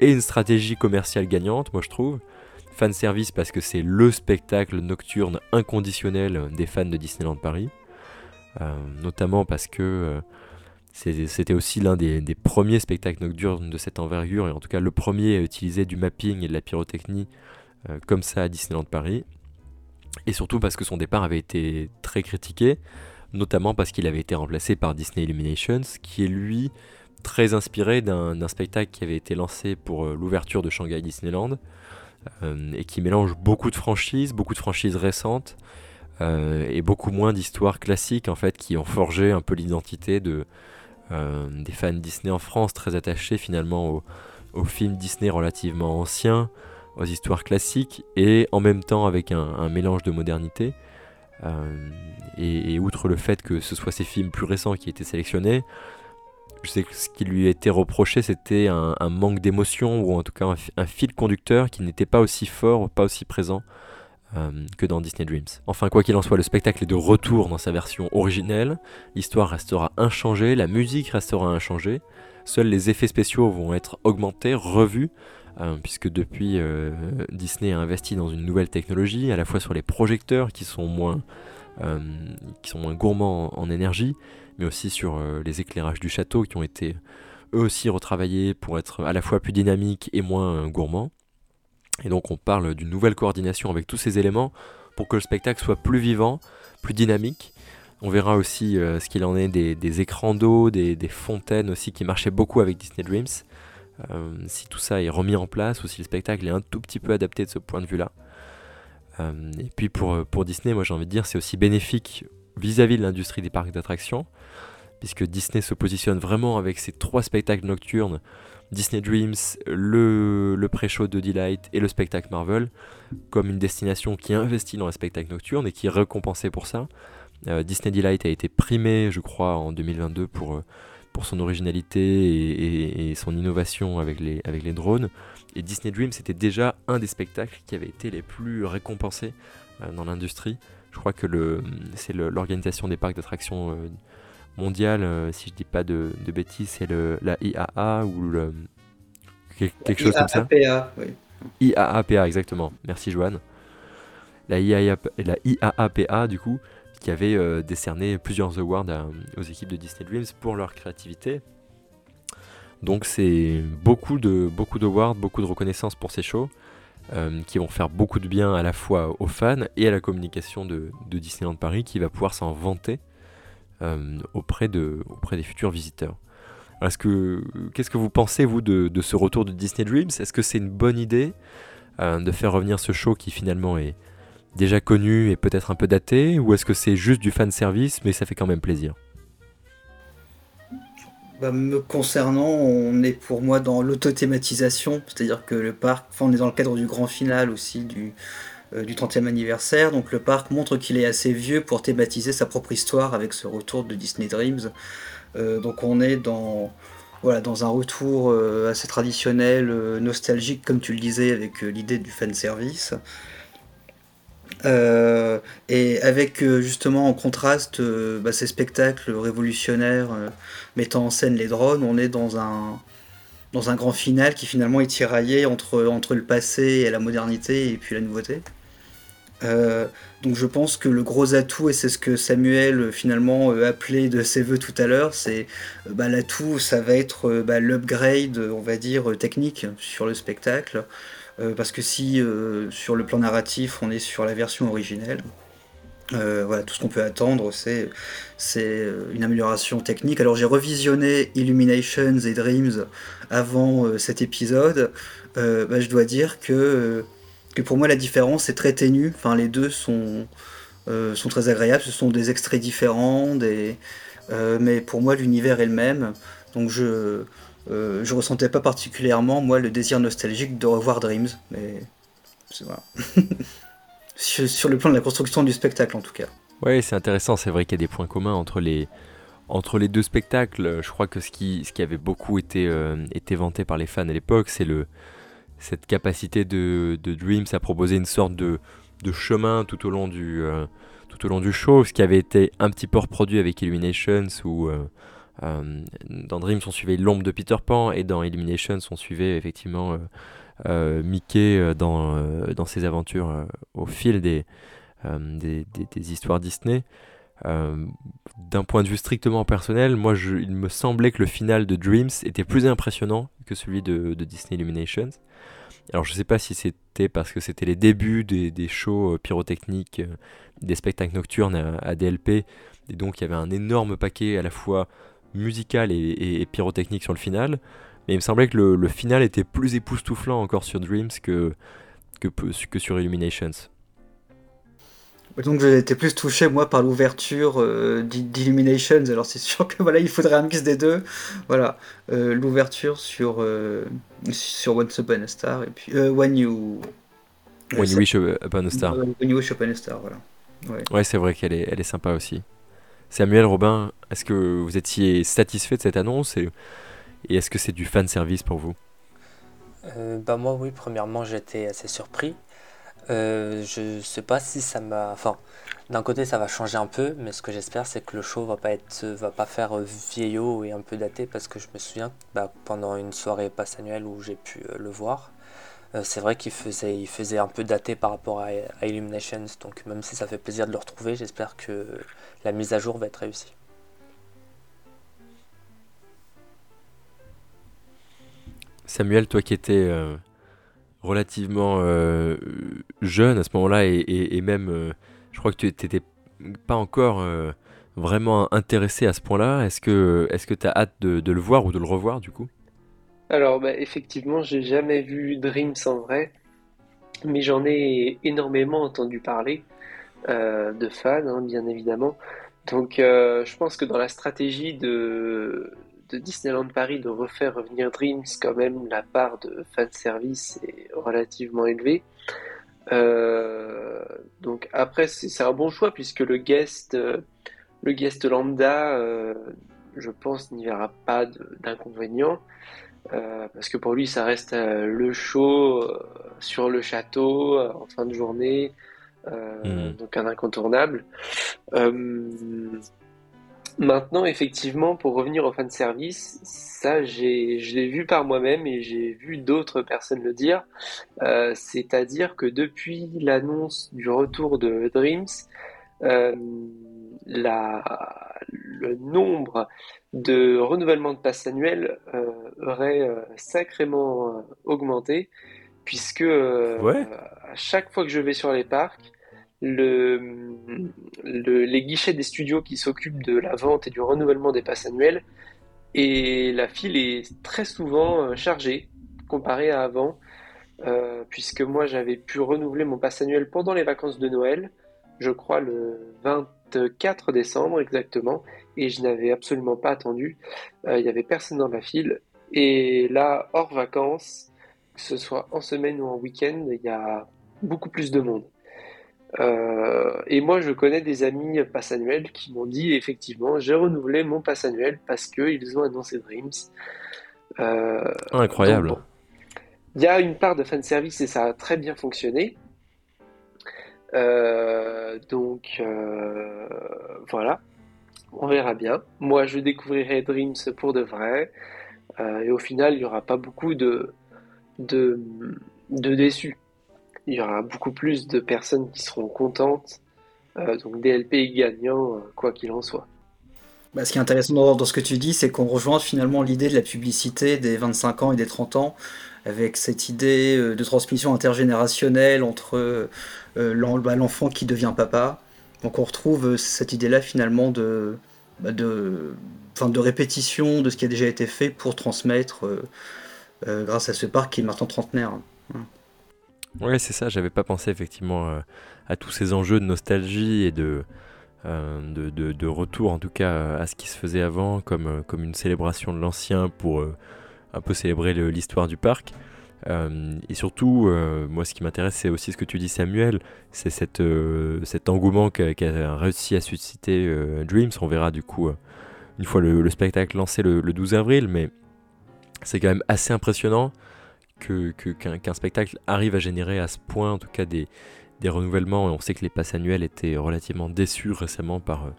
et une stratégie commerciale gagnante, moi je trouve. Fan service parce que c'est le spectacle nocturne inconditionnel des fans de Disneyland Paris. notamment parce que c'était aussi l'un des, premiers spectacles nocturnes de cette envergure, et en tout cas le premier à utiliser du mapping et de la pyrotechnie euh, comme ça à Disneyland Paris. et surtout parce que son départ avait été très critiqué, notamment parce qu'il avait été remplacé par Disney Illuminations, qui est lui très inspiré d'un spectacle qui avait été lancé pour euh, l'ouverture de Shanghai Disneyland, euh, et qui mélange beaucoup de franchises, beaucoup de franchises récentes, et beaucoup moins d'histoires classiques en fait qui ont forgé un peu l'identité de, des fans Disney en France, très attachés finalement aux, aux films Disney relativement anciens, aux histoires classiques et en même temps avec un, mélange de modernité. Euh, et, outre le fait que ce soit ces films plus récents qui étaient sélectionnés, je sais que ce qui lui était reproché c'était un, manque d'émotion ou en tout cas un, fil conducteur qui n'était pas aussi fort, pas aussi présent euh, que dans Disney Dreams. Enfin, quoi qu'il en soit, le spectacle est de retour dans sa version originelle, l'histoire restera inchangée, la musique restera inchangée, seuls les effets spéciaux vont être augmentés, revus, euh, puisque depuis euh, Disney a investi dans une nouvelle technologie, à la fois sur les projecteurs qui sont moins, qui sont moins gourmands en, énergie, mais aussi sur les éclairages du château qui ont été eux aussi retravaillés pour être à la fois plus dynamiques et moins gourmands. Et donc on parle d'une nouvelle coordination avec tous ces éléments pour que le spectacle soit plus vivant, plus dynamique. On verra aussi ce qu'il en est des, écrans d'eau, des, fontaines aussi qui marchaient beaucoup avec Disney Dreams. Euh, si tout ça est remis en place ou si le spectacle est un tout petit peu adapté de ce point de vue-là. Euh, et puis pour, euh, Disney, moi j'ai envie de dire, c'est aussi bénéfique vis-à-vis de l'industrie des parcs d'attractions, puisque Disney se positionne vraiment avec ses trois spectacles nocturnes, Disney Dreams, le, le pré-show de Delight et le spectacle Marvel, comme une destination qui investit dans les spectacles nocturnes et qui est récompensée pour ça. Disney Delight a été primé, je crois, en 2022 pour pour son originalité et, son innovation avec les, avec les drones. Et Disney Dream, c'était déjà un des spectacles qui avait été les plus récompensés euh, dans l'industrie. Je crois que c'est l'organisation des parcs d'attractions euh, mondiale, euh, si je dis pas de, bêtises, c'est la IAA ou le, quelque chose comme ça. Oui. IAAPA, exactement. Merci Joanne. La, IAAPA, la IAAPA, du coup, qui avait euh, décerné plusieurs awards aux équipes de Disney Dreams pour leur créativité. Donc c'est beaucoup de beaucoup d'awards, beaucoup de reconnaissance pour ces shows euh, qui vont faire beaucoup de bien à la fois aux fans et à la communication de, Disneyland Paris qui va pouvoir s'en vanter auprès, de, auprès des futurs visiteurs. Est-ce que qu'est-ce que vous pensez vous de, ce retour de Disney Dreams? Est-ce que c'est une bonne idée de faire revenir ce show qui finalement est, déjà connu et peut-être un peu daté? Ou est-ce que c'est juste du fan service mais ça fait quand même plaisir? Bah, me concernant, on est pour moi dans l'autothématisation, c'est-à-dire que le parc, enfin on est dans le cadre du grand final aussi du, euh, du 30e anniversaire, donc le parc montre qu'il est assez vieux pour thématiser sa propre histoire avec ce retour de Disney Dreams. Euh, donc on est dans, voilà, dans un retour euh, assez traditionnel, nostalgique comme tu le disais avec l'idée du fan service. Euh, et avec euh, justement en contraste euh, bah, ces spectacles révolutionnaires mettant en scène les drones, on est dans un, dans un grand final qui finalement est tiraillé entre, entre le passé et la modernité et puis la nouveauté. Donc je pense que le gros atout, et c'est ce que Samuel finalement appelait de ses voeux tout à l'heure, c'est bah, l'atout, ça va être bah, l'upgrade, on va dire, technique sur le spectacle. Euh, parce que si euh, sur le plan narratif on est sur la version originelle, euh, voilà, tout ce qu'on peut attendre, c'est, une amélioration technique. Alors j'ai revisionné Illuminations et Dreams avant cet épisode. Bah, je dois dire que, que, pour moi la différence est très ténue. Enfin, les deux sont, sont très agréables. Ce sont des extraits différents, des, mais pour moi l'univers est le même. Donc je, euh, je ressentais pas particulièrement, moi, le désir nostalgique de revoir Dreams, mais voilà. [laughs] sur, le plan de la construction du spectacle, en tout cas. Oui, c'est intéressant, c'est vrai qu'il y a des points communs entre les, entre les deux spectacles. Je crois que ce qui, ce qui avait beaucoup été, euh, été vanté par les fans à l'époque, c'est le, cette capacité de, Dreams à proposer une sorte de, chemin tout au long du, euh, tout au long du show, ce qui avait été un petit peu reproduit avec Illuminations, où euh, dans Dreams, on suivait l'ombre de Peter Pan et dans Illuminations, on suivait effectivement euh, euh, Mickey dans, dans ses aventures au fil des, des, histoires Disney. D'un point de vue strictement personnel, moi, il me semblait que le final de Dreams était plus impressionnant que celui de Disney Illuminations. Alors je sais pas si c'était parce que c'était les débuts des, shows euh, pyrotechniques, euh, des spectacles nocturnes à, DLP, et donc il y avait un énorme paquet à la fois musical et, pyrotechnique sur le final. Mais il me semblait que le, final était plus époustouflant encore sur Dreams que, que, que sur Illuminations. Donc j'ai été plus touché moi par l'ouverture euh, d'Illuminations, alors c'est [laughs] sûr que voilà il faudrait un mix des deux. Voilà euh, l'ouverture sur euh, sur Once Upon a Star et puis When You When You Wish Upon a Star. When You Wish Upon a Star, voilà. Ouais, c'est vrai qu'elle est elle est sympa aussi. Samuel Robin, est-ce que vous étiez satisfait de cette annonce et, et est-ce que c'est du fan service pour vous? Bah moi oui, premièrement j'étais assez surpris euh, je sais pas si ça m'a. Enfin, d'un côté, ça va changer un peu, mais ce que j'espère, c'est que le show va pas être, va pas faire euh, vieillot et un peu daté, parce que je me souviens, bah, pendant une soirée passe annuelle où j'ai pu euh, le voir, c'est vrai qu'il faisait, il faisait un peu daté par rapport à, à, Illuminations. Donc, même si ça fait plaisir de le retrouver, j'espère que la mise à jour va être réussie. Samuel, toi qui étais relativement euh, jeune à ce moment-là et, même, euh, je crois que tu n'étais pas encore euh, vraiment intéressé à ce point-là. Est-ce que tu as hâte de, le voir ou de le revoir du coup? Alors bah, effectivement, j'ai jamais vu Dreams en vrai, mais j'en ai énormément entendu parler de fans, hein, bien évidemment. Donc je pense que dans la stratégie de de Disneyland Paris de refaire revenir Dreams, quand même, la part de fan service est relativement élevée. Euh, donc après, c'est un bon choix puisque le guest, euh, le guest lambda, euh, je pense, n'y verra pas d'inconvénient. parce que pour lui, ça reste le show sur le château en fin de journée, mmh. donc un incontournable. Maintenant, effectivement, pour revenir au fan service, ça, j'ai, je l'ai vu par moi-même et j'ai vu d'autres personnes le dire. Euh, c'est-à-dire que depuis l'annonce du retour de Dreams, euh, la, le nombre de renouvellements de passes annuels euh, aurait sacrément augmenté, puisque à chaque fois que je vais sur les parcs, le, les guichets des studios qui s'occupent de la vente et du renouvellement des passes annuelles. Et la file est très souvent euh, chargée comparée à avant, euh, puisque moi j'avais pu renouveler mon pass annuel pendant les vacances de Noël, je crois le 24 décembre exactement, et je n'avais absolument pas attendu. Euh, il n'y avait personne dans la file. Et là, hors vacances, que ce soit en semaine ou en week-end, il y a beaucoup plus de monde. Euh, et moi, je connais des amis pass annuels qui m'ont dit effectivement, j'ai renouvelé mon pass annuel parce qu'ils ont annoncé Dreams. Euh, Incroyable. Il y a une part de fan service et ça a très bien fonctionné. Euh, donc voilà, on verra bien. Moi, je découvrirai Dreams pour de vrai. et au final, il n'y aura pas beaucoup de, de, de déçus il y aura beaucoup plus de personnes qui seront contentes. Euh, donc DLP gagnant, euh, quoi qu'il en soit. Bah, ce qui est intéressant dans, ce que tu dis, c'est qu'on rejoint finalement l'idée de la publicité des 25 ans et des 30 ans, avec cette idée euh, de transmission intergénérationnelle entre bah, l'enfant qui devient papa. Donc on retrouve cette idée-là finalement de, bah, de, de répétition de ce qui a déjà été fait pour transmettre grâce à ce parc qui est maintenant trentenaire. Ouais, c'est ça, j'avais pas pensé effectivement euh, à tous ces enjeux de nostalgie et de, euh, de, de, retour en tout cas à ce qui se faisait avant, comme, euh, comme une célébration de l'ancien pour un peu célébrer l'histoire du parc. et surtout, moi ce qui m'intéresse c'est aussi ce que tu dis Samuel, c'est cette, cet engouement qu'a réussi à susciter Dreams. On verra du coup une fois le, spectacle lancé le 12 avril, mais c'est quand même assez impressionnant qu'un spectacle arrive à générer à ce point, en tout cas, des, des renouvellements. on sait que les passes annuelles étaient relativement déçus récemment par, euh,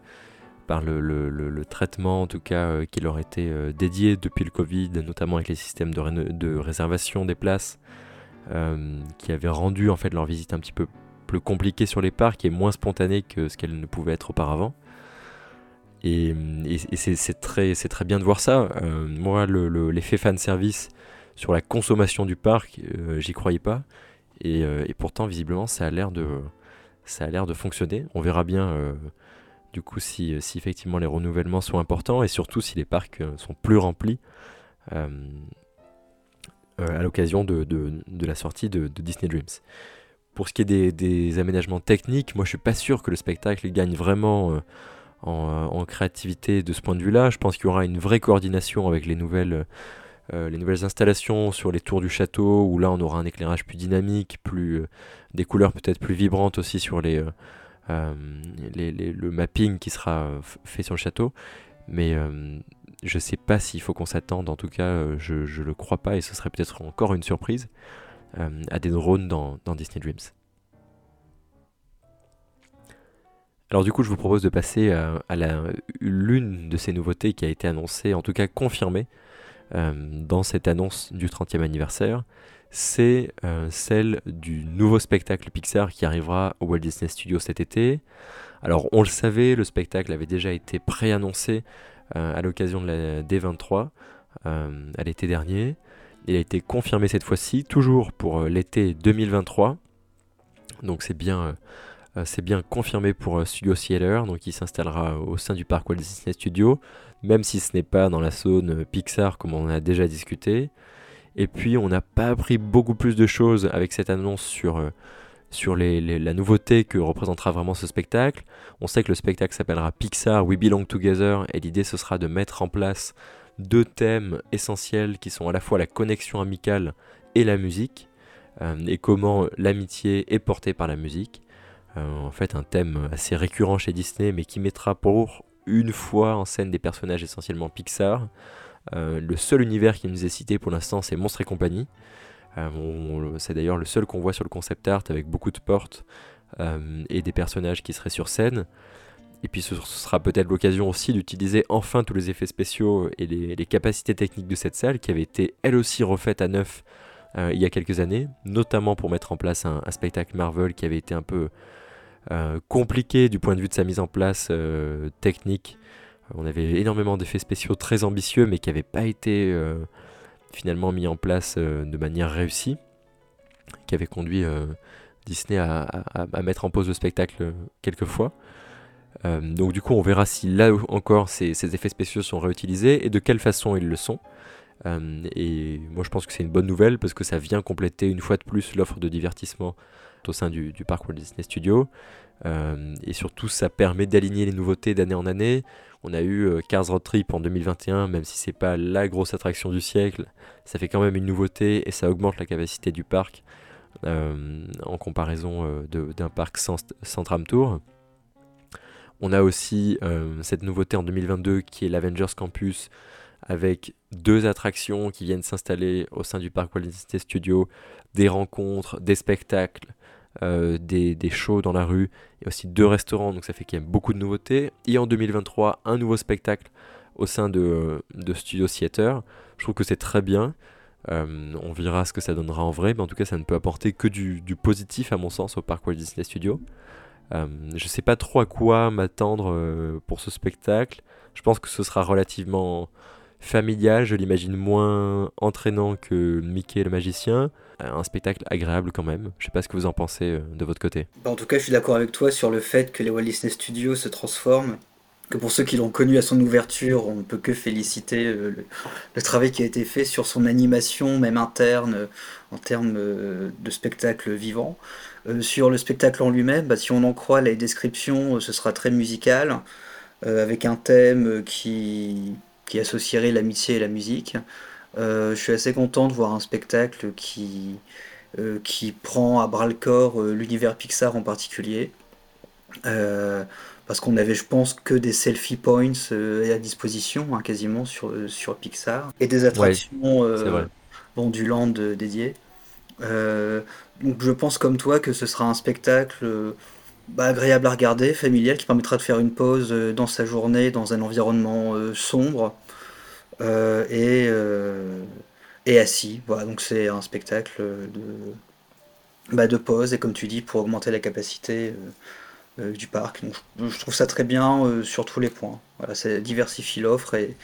par le, le, le, traitement, en tout cas, euh, qui leur était euh, dédié depuis le Covid, notamment avec les systèmes de, de réservation des places, qui avaient rendu en fait leur visite un petit peu plus compliquée sur les parcs et moins spontanée que ce qu'elle ne pouvait être auparavant. Et, et, c'est très, très bien de voir ça. moi, l'effet fan service sur la consommation du parc, j'y croyais pas. Et, et, pourtant, visiblement, ça a l'air de, fonctionner. On verra bien du coup si, effectivement les renouvellements sont importants et surtout si les parcs sont plus remplis à l'occasion de, la sortie de, Disney Dreams. Pour ce qui est des, aménagements techniques, moi je suis pas sûr que le spectacle gagne vraiment euh, euh, en, créativité de ce point de vue-là. Je pense qu'il y aura une vraie coordination avec les nouvelles, euh, les nouvelles installations sur les tours du château, où là on aura un éclairage plus dynamique, plus, des couleurs peut-être plus vibrantes aussi sur les, le mapping qui sera fait sur le château. Mais je sais pas s'il faut qu'on s'attende, en tout cas je, ne le crois pas et ce serait peut-être encore une surprise. Euh, à des drones dans, Disney Dreams. Alors du coup, je vous propose de passer à, l'une de ces nouveautés qui a été annoncée, en tout cas confirmée, euh, dans cette annonce du 30e anniversaire. C'est euh, celle du nouveau spectacle Pixar qui arrivera au Walt Disney Studios cet été. Alors on le savait, le spectacle avait déjà été préannoncé à l'occasion de la D23 à l'été dernier. Il a été confirmé cette fois-ci, toujours pour euh, l'été 2023. Donc c'est bien, euh, bien confirmé pour euh, Studio Theater. Donc il s'installera au sein du parc Walt Disney Studios, même si ce n'est pas dans la zone Pixar comme on a déjà discuté. Et puis on n'a pas appris beaucoup plus de choses avec cette annonce sur, sur la nouveauté que représentera vraiment ce spectacle. On sait que le spectacle s'appellera Pixar We Belong Together et l'idée ce sera de mettre en place deux thèmes essentiels qui sont à la fois la connexion amicale et la musique, euh, et comment l'amitié est portée par la musique. Euh, en fait, un thème assez récurrent chez Disney, mais qui mettra pour une fois en scène des personnages essentiellement Pixar. Euh, le seul univers qui nous est cité pour l'instant, c'est Monstres et compagnie. c'est d'ailleurs le seul qu'on voit sur le concept art avec beaucoup de portes et des personnages qui seraient sur scène. Et puis ce sera peut-être l'occasion aussi d'utiliser enfin tous les effets spéciaux et les, capacités techniques de cette salle qui avait été elle aussi refaite à neuf euh, il y a quelques années, notamment pour mettre en place un, spectacle Marvel qui avait été un peu euh, compliqué du point de vue de sa mise en place euh, technique. On avait énormément d'effets spéciaux très ambitieux mais qui n'avaient pas été finalement mis en place de manière réussie, qui avait conduit Disney à, mettre en pause le spectacle quelques fois. Euh, donc du coup, on verra si là encore ces, effets spéciaux sont réutilisés et de quelle façon ils le sont. Euh, et moi, je pense que c'est une bonne nouvelle parce que ça vient compléter une fois de plus l'offre de divertissement au sein du, parc Walt Disney Studio. Euh, et surtout, ça permet d'aligner les nouveautés d'année en année. On a eu Cars Road Trip en 2021, même si c'est pas la grosse attraction du siècle, ça fait quand même une nouveauté et ça augmente la capacité du parc en comparaison d'un parc sans, sans tram tour. On a aussi euh, cette nouveauté en 2022 qui est l'Avengers Campus avec deux attractions qui viennent s'installer au sein du parc Walt Disney Studios, des rencontres, des spectacles, euh, des, shows dans la rue et aussi deux restaurants, donc ça fait qu'il y a beaucoup de nouveautés. Et en 2023, un nouveau spectacle au sein de, Studio Theater. Je trouve que c'est très bien. Euh, on verra ce que ça donnera en vrai, mais en tout cas, ça ne peut apporter que du, du positif à mon sens au parc Walt Disney Studios. Euh, je sais pas trop à quoi m'attendre euh, pour ce spectacle. Je pense que ce sera relativement familial, je l'imagine moins entraînant que Mickey le magicien. Euh, un spectacle agréable quand même. Je sais pas ce que vous en pensez de votre côté. Bah, en tout cas, je suis d'accord avec toi sur le fait que les Walt Disney Studios se transforment. Que pour ceux qui l'ont connu à son ouverture, on ne peut que féliciter le, travail qui a été fait sur son animation, même interne, en termes de spectacle vivant. Euh, sur le spectacle en lui-même, bah, si on en croit les descriptions, euh, ce sera très musical, euh, avec un thème qui, qui associerait l'amitié et la musique. je suis assez content de voir un spectacle qui, qui prend à bras le corps l'univers Pixar en particulier. parce qu'on avait, je pense, que des selfie points à disposition, hein, quasiment, sur, sur Pixar. Et des attractions bon, du land dédié. Euh, donc je pense comme toi que ce sera un spectacle euh, bah, agréable à regarder, familial, qui permettra de faire une pause euh, dans sa journée, dans un environnement sombre et, et assis. Voilà, donc c'est un spectacle de, bah, de pause et comme tu dis, pour augmenter la capacité du parc. Je, trouve ça très bien sur tous les points. Voilà, ça diversifie l'offre et,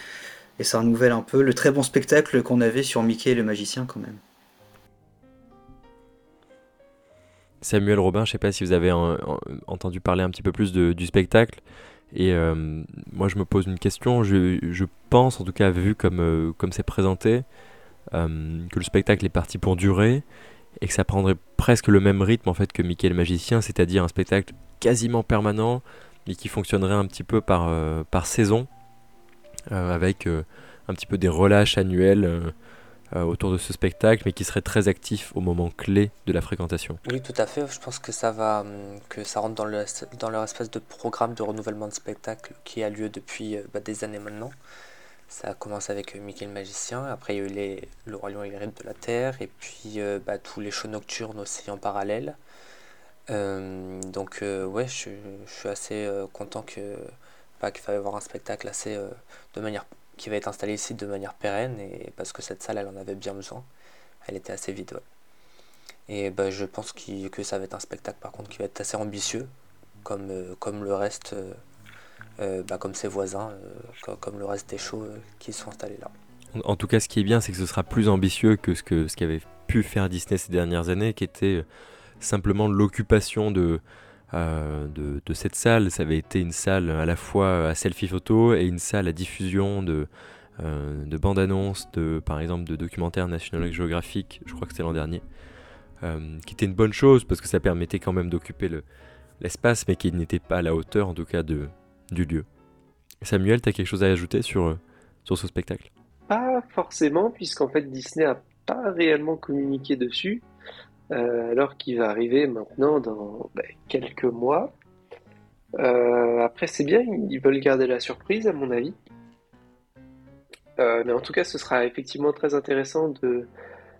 et ça renouvelle un peu le très bon spectacle qu'on avait sur Mickey le magicien quand même. Samuel Robin, je ne sais pas si vous avez entendu parler un petit peu plus du spectacle. Et euh, moi, je me pose une question. Je, pense, en tout cas, vu comme euh, c'est présenté, euh, que le spectacle est parti pour durer et que ça prendrait presque le même rythme en fait que Mickey le magicien, c'est-à-dire un spectacle quasiment permanent, mais qui fonctionnerait un petit peu par par saison, avec un petit peu des relâches annuels euh, autour de ce spectacle, mais qui serait très actif au moment clé de la fréquentation. Oui, tout à fait. Je pense que ça va, hum, que ça rentre dans, le, dans leur espèce de programme de renouvellement de spectacle qui a lieu depuis euh, bah, des années maintenant. Ça a commencé avec euh, Mickey le Magicien, après il y a eu Le Roi Lion et les Reines de la Terre, et puis bah, tous les shows nocturnes aussi en parallèle. donc ouais, je, je, suis assez content que, bah, qu'il fallait avoir un spectacle assez de manière qui va être installée ici de manière pérenne et parce que cette salle elle en avait bien besoin. Elle était assez vide. Et bah, je pense que ça va être un spectacle par contre qui va être assez ambitieux comme, euh, comme le reste, euh, euh, bah, comme ses voisins, comme, le reste des shows qui sont installés là. En tout cas, ce qui est bien, c'est que ce sera plus ambitieux que ce que ce qu'avait pu faire Disney ces dernières années, qui était simplement l'occupation de, euh, de, cette salle. Ça avait été une salle à la fois à selfie photo et une salle à diffusion de, euh, de bandes annonces, de, par exemple de documentaires National Geographic, je crois que c'était l'an dernier, euh, qui était une bonne chose parce que ça permettait quand même d'occuper l'espace, mais qui n'était pas à la hauteur en tout cas de, du lieu. Samuel, tu as quelque chose à ajouter sur, sur ce spectacle? Pas forcément, puisqu'en fait Disney n'a pas réellement communiqué dessus. Euh, alors qu'il va arriver maintenant dans ben, quelques mois. Euh, après, c'est bien, ils veulent garder la surprise, à mon avis. Euh, mais en tout cas, ce sera effectivement très intéressant de,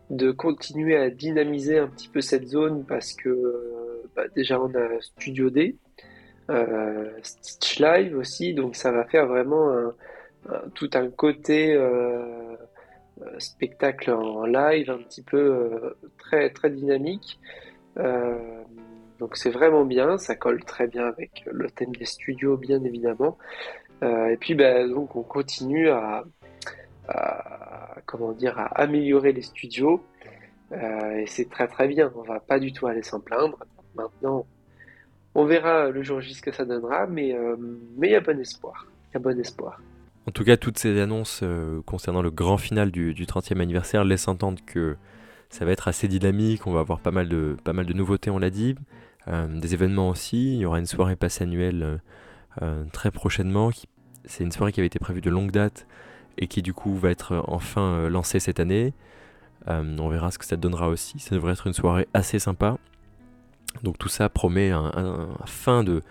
de continuer à dynamiser un petit peu cette zone parce que bah, déjà on a Studio D, Stitch Live aussi, donc ça va faire vraiment tout un côté spectacle en live un petit peu euh, très très dynamique. Euh, donc c'est vraiment bien, ça colle très bien avec le thème des studios bien évidemment. et puis ben, donc on continue à, comment dire à améliorer les studios et c'est très très bien. On va pas du tout aller s'en plaindre. Maintenant, on verra le jour J ce que ça donnera, mais mais y bon espoir. Il y a bon espoir. En tout cas, toutes ces annonces euh, concernant le grand final du, 30e anniversaire laissent entendre que ça va être assez dynamique, on va avoir pas mal de, pas nouveautés, on l'a dit, euh, des événements aussi, il y aura une soirée passe annuelle euh, très prochainement, c'est une soirée qui avait été prévue de longue date et qui du coup va être enfin lancée cette année. on verra ce que ça donnera aussi, ça devrait être une soirée assez sympa. Donc tout ça promet un, un fin de,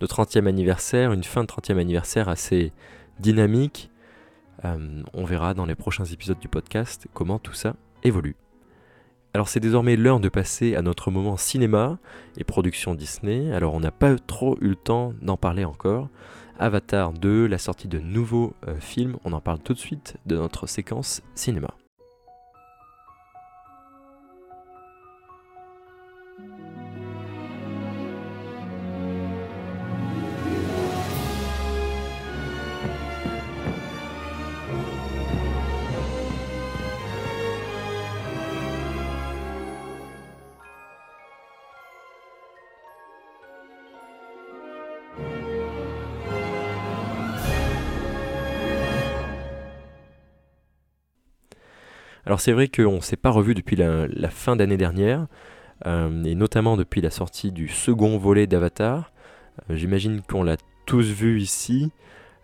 de 30e anniversaire, une fin de 30e anniversaire assez, dynamique. Euh, on verra dans les prochains épisodes du podcast comment tout ça évolue. Alors c'est désormais l'heure de passer à notre moment cinéma et production Disney. Alors on n'a pas trop eu le temps d'en parler encore. Avatar 2, la sortie de nouveaux euh, films, on en parle tout de suite de notre séquence cinéma. Alors c'est vrai qu'on ne s'est pas revu depuis la, fin d'année dernière, euh, et notamment depuis la sortie du second volet d'Avatar. Euh, j'imagine qu'on l'a tous vu ici.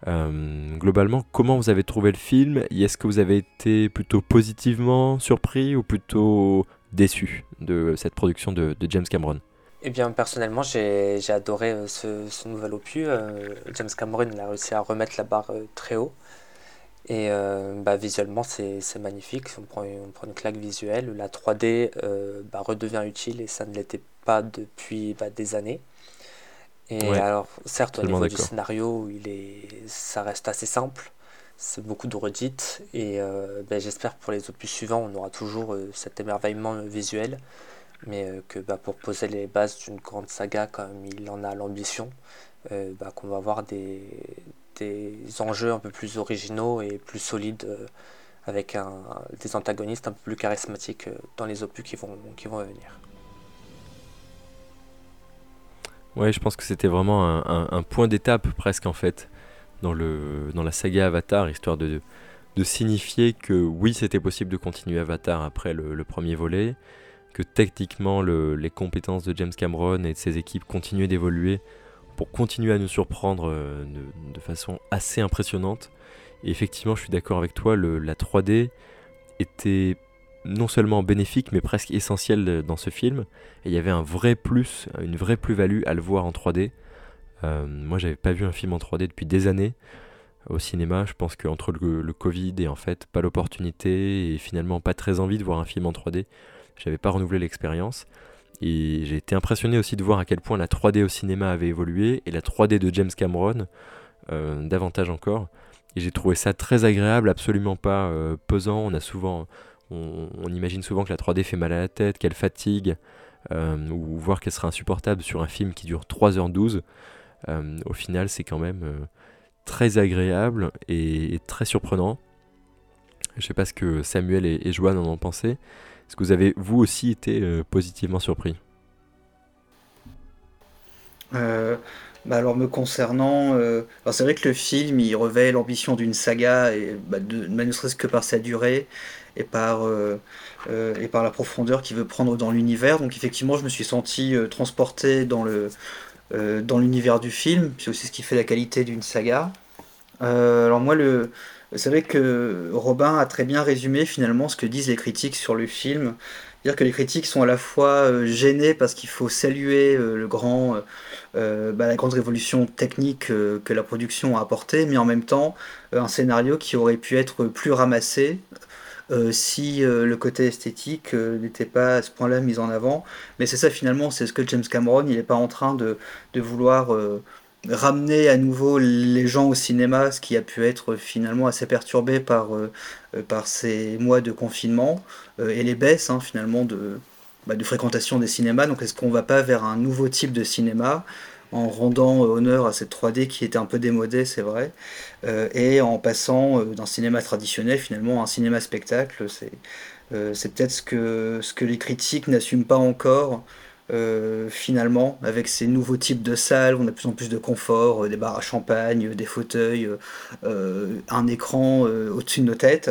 Euh, globalement, comment vous avez trouvé le film? Est-ce que vous avez été plutôt positivement surpris ou plutôt déçu de cette production de, James Cameron? Eh bien, personnellement, j'ai adoré ce, nouvel opus. James Cameron a réussi à remettre la barre très haut. Et euh, bah, visuellement, c'est magnifique. On prend, on prend, une claque visuelle. La 3D euh, bah, redevient utile et ça ne l'était pas depuis bah, des années. Et alors, certes, au niveau du scénario, il est, ça reste assez simple. C'est beaucoup de redites. Et euh, j'espère pour les opus suivants, on aura toujours cet émerveillement visuel. Mais que pour poser les bases d'une grande saga, comme il en a l'ambition, qu'on va avoir des, des enjeux un peu plus originaux et plus solides avec un, des antagonistes un peu plus charismatiques dans les opus qui vont, qui vont venir. Ouais, je pense que c'était vraiment un, point d'étape presque en fait dans, le, dans la saga Avatar, histoire de, de signifier que oui, c'était possible de continuer Avatar après le, premier volet, que techniquement les compétences de James Cameron et de ses équipes continuaient d'évoluer pour continuer à nous surprendre euh, de, façon assez impressionnante. Et effectivement, je suis d'accord avec toi, la 3D était non seulement bénéfique, mais presque essentielle dans ce film. Et il y avait un vrai plus, une vraie plus-value à le voir en 3D. Euh, moi, j'avais pas vu un film en 3D depuis des années au cinéma. Je pense qu'entre le, le, Covid et en fait pas l'opportunité et finalement pas très envie de voir un film en 3D, j'avais pas renouvelé l'expérience. Et j'ai été impressionné aussi de voir à quel point la 3D au cinéma avait évolué et la 3D de James Cameron euh, davantage encore. Et j'ai trouvé ça très agréable, absolument pas euh, pesant. On a souvent, on, imagine souvent que la 3D fait mal à la tête, qu'elle fatigue, euh, ou voir qu'elle sera insupportable sur un film qui dure 3h12. au final, c'est quand même très agréable et, très surprenant. Je sais pas ce que Samuel et Joanne en ont pensé. Est-ce que vous avez, vous aussi, été euh, positivement surpris? Euh, bah alors me concernant, euh, c'est vrai que le film il revêt l'ambition d'une saga bah, de, ne serait-ce que par sa durée et par et par la profondeur qu'il veut prendre dans l'univers. Donc effectivement, je me suis senti transporté dans le dans l'univers du film. C'est aussi ce qui fait la qualité d'une saga. alors moi le c'est vrai que Robin a très bien résumé finalement ce que disent les critiques sur le film. C'est-à-dire que les critiques sont à la fois euh, gênés parce qu'il faut saluer euh, euh, bah, la grande révolution technique que la production a apportée, mais en même temps un scénario qui aurait pu être plus ramassé si le côté esthétique n'était pas à ce point-là mis en avant. Mais c'est ça finalement, c'est ce que James Cameron, il n'est pas en train de vouloir ramener à nouveau les gens au cinéma, ce qui a pu être finalement assez perturbé par, euh, euh, par ces mois de confinement euh, et les baisses hein, finalement de, bah, de fréquentation des cinémas. Donc est-ce qu'on va pas vers un nouveau type de cinéma en rendant honneur à cette 3D qui était un peu démodée, c'est vrai, et en passant d'un cinéma traditionnel finalement à un cinéma spectacle? C'est, c'est peut-être ce que, ce que les critiques n'assument pas encore. Euh, finalement, avec ces nouveaux types de salles, on a de plus en plus de confort, euh, des bars à champagne, des fauteuils, euh, un écran au-dessus de nos têtes.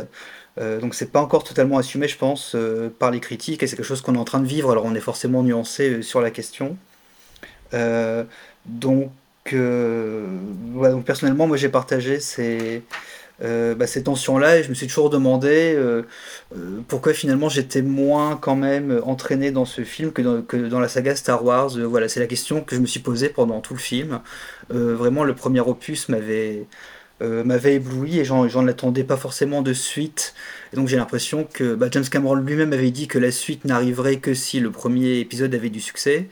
donc c'est pas encore totalement assumé, je pense, par les critiques, et c'est quelque chose qu'on est en train de vivre, alors on est forcément nuancé sur la question. donc, donc personnellement, moi j'ai partagé ces euh, bah, ces tensions-là et je me suis toujours demandé euh, euh, pourquoi finalement j'étais moins quand même entraîné dans ce film que dans, la saga Star Wars. voilà, c'est la question que je me suis posée pendant tout le film. vraiment, le premier opus m'avait m'avait ébloui et j'en ne l'attendais pas forcément de suite. Donc j'ai l'impression que bah, James Cameron lui-même avait dit que la suite n'arriverait que si le premier épisode avait du succès.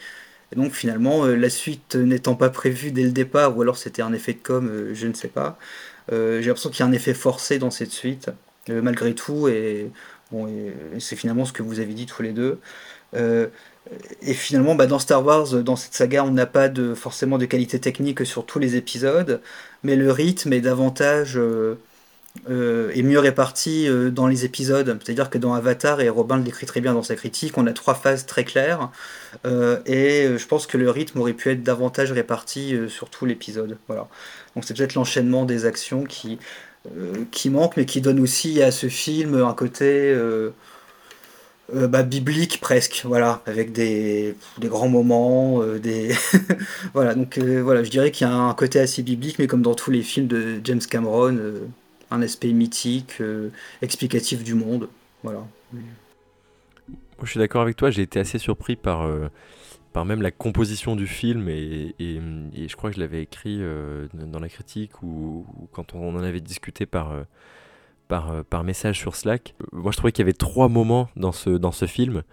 Et donc finalement, la suite n'étant pas prévue dès le départ, ou alors c'était un effet de com, je ne sais pas, j'ai l'impression qu'il y a un effet forcé dans cette suite, euh, malgré tout, et, c'est finalement ce que vous avez dit tous les deux. Euh, et finalement, bah, dans Star Wars, dans cette saga, on n'a pas de, forcément de qualité technique sur tous les épisodes, mais le rythme est davantage est mieux réparti dans les épisodes. C'est-à-dire que dans Avatar, et Robin l'écrit très bien dans sa critique, on a trois phases très claires, et je pense que le rythme aurait pu être davantage réparti sur tout l'épisode. Voilà. Donc c'est peut-être l'enchaînement des actions qui, euh, qui manque, mais qui donne aussi à ce film un côté euh, euh, bah, biblique presque, voilà, avec des, des grands moments, des [laughs] voilà. Donc voilà, je dirais qu'il y a un côté assez biblique, mais comme dans tous les films de James Cameron, un aspect mythique, explicatif du monde, voilà. Je suis d'accord avec toi, j'ai été assez surpris par même la composition du film et, je crois que je l'avais écrit euh, dans la critique ou, quand on en avait discuté par, euh, par, euh, par message sur Slack. Moi je trouvais qu'il y avait trois moments dans ce, dans ce film.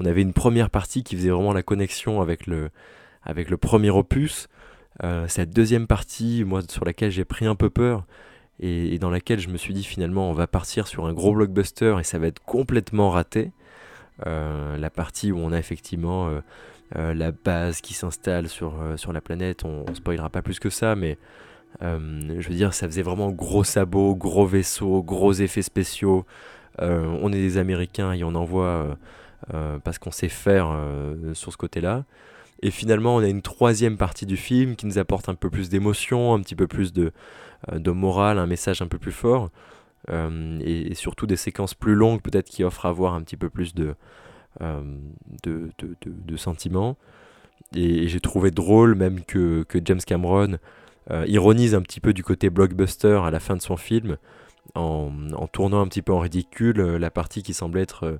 On avait une première partie qui faisait vraiment la connexion avec le, avec le premier opus. cette deuxième partie, moi sur laquelle j'ai pris un peu peur et, dans laquelle je me suis dit finalement on va partir sur un gros blockbuster et ça va être complètement raté. la partie où on a effectivement euh, la base qui s'installe sur, euh, sur la planète. On, ne spoilera pas plus que ça, mais je veux dire, ça faisait vraiment gros sabots, gros vaisseaux, gros effets spéciaux. on est des Américains et on envoie parce qu'on sait faire sur ce côté-là. Et finalement, on a une troisième partie du film qui nous apporte un peu plus d'émotion, un petit peu plus de, de morale, un message un peu plus fort. Euh, et, surtout des séquences plus longues peut-être qui offrent à voir un petit peu plus de, euh, de, de, sentiments. Et, j'ai trouvé drôle même que, que James Cameron euh, ironise un petit peu du côté blockbuster à la fin de son film en, en tournant un petit peu en ridicule la partie qui semblait être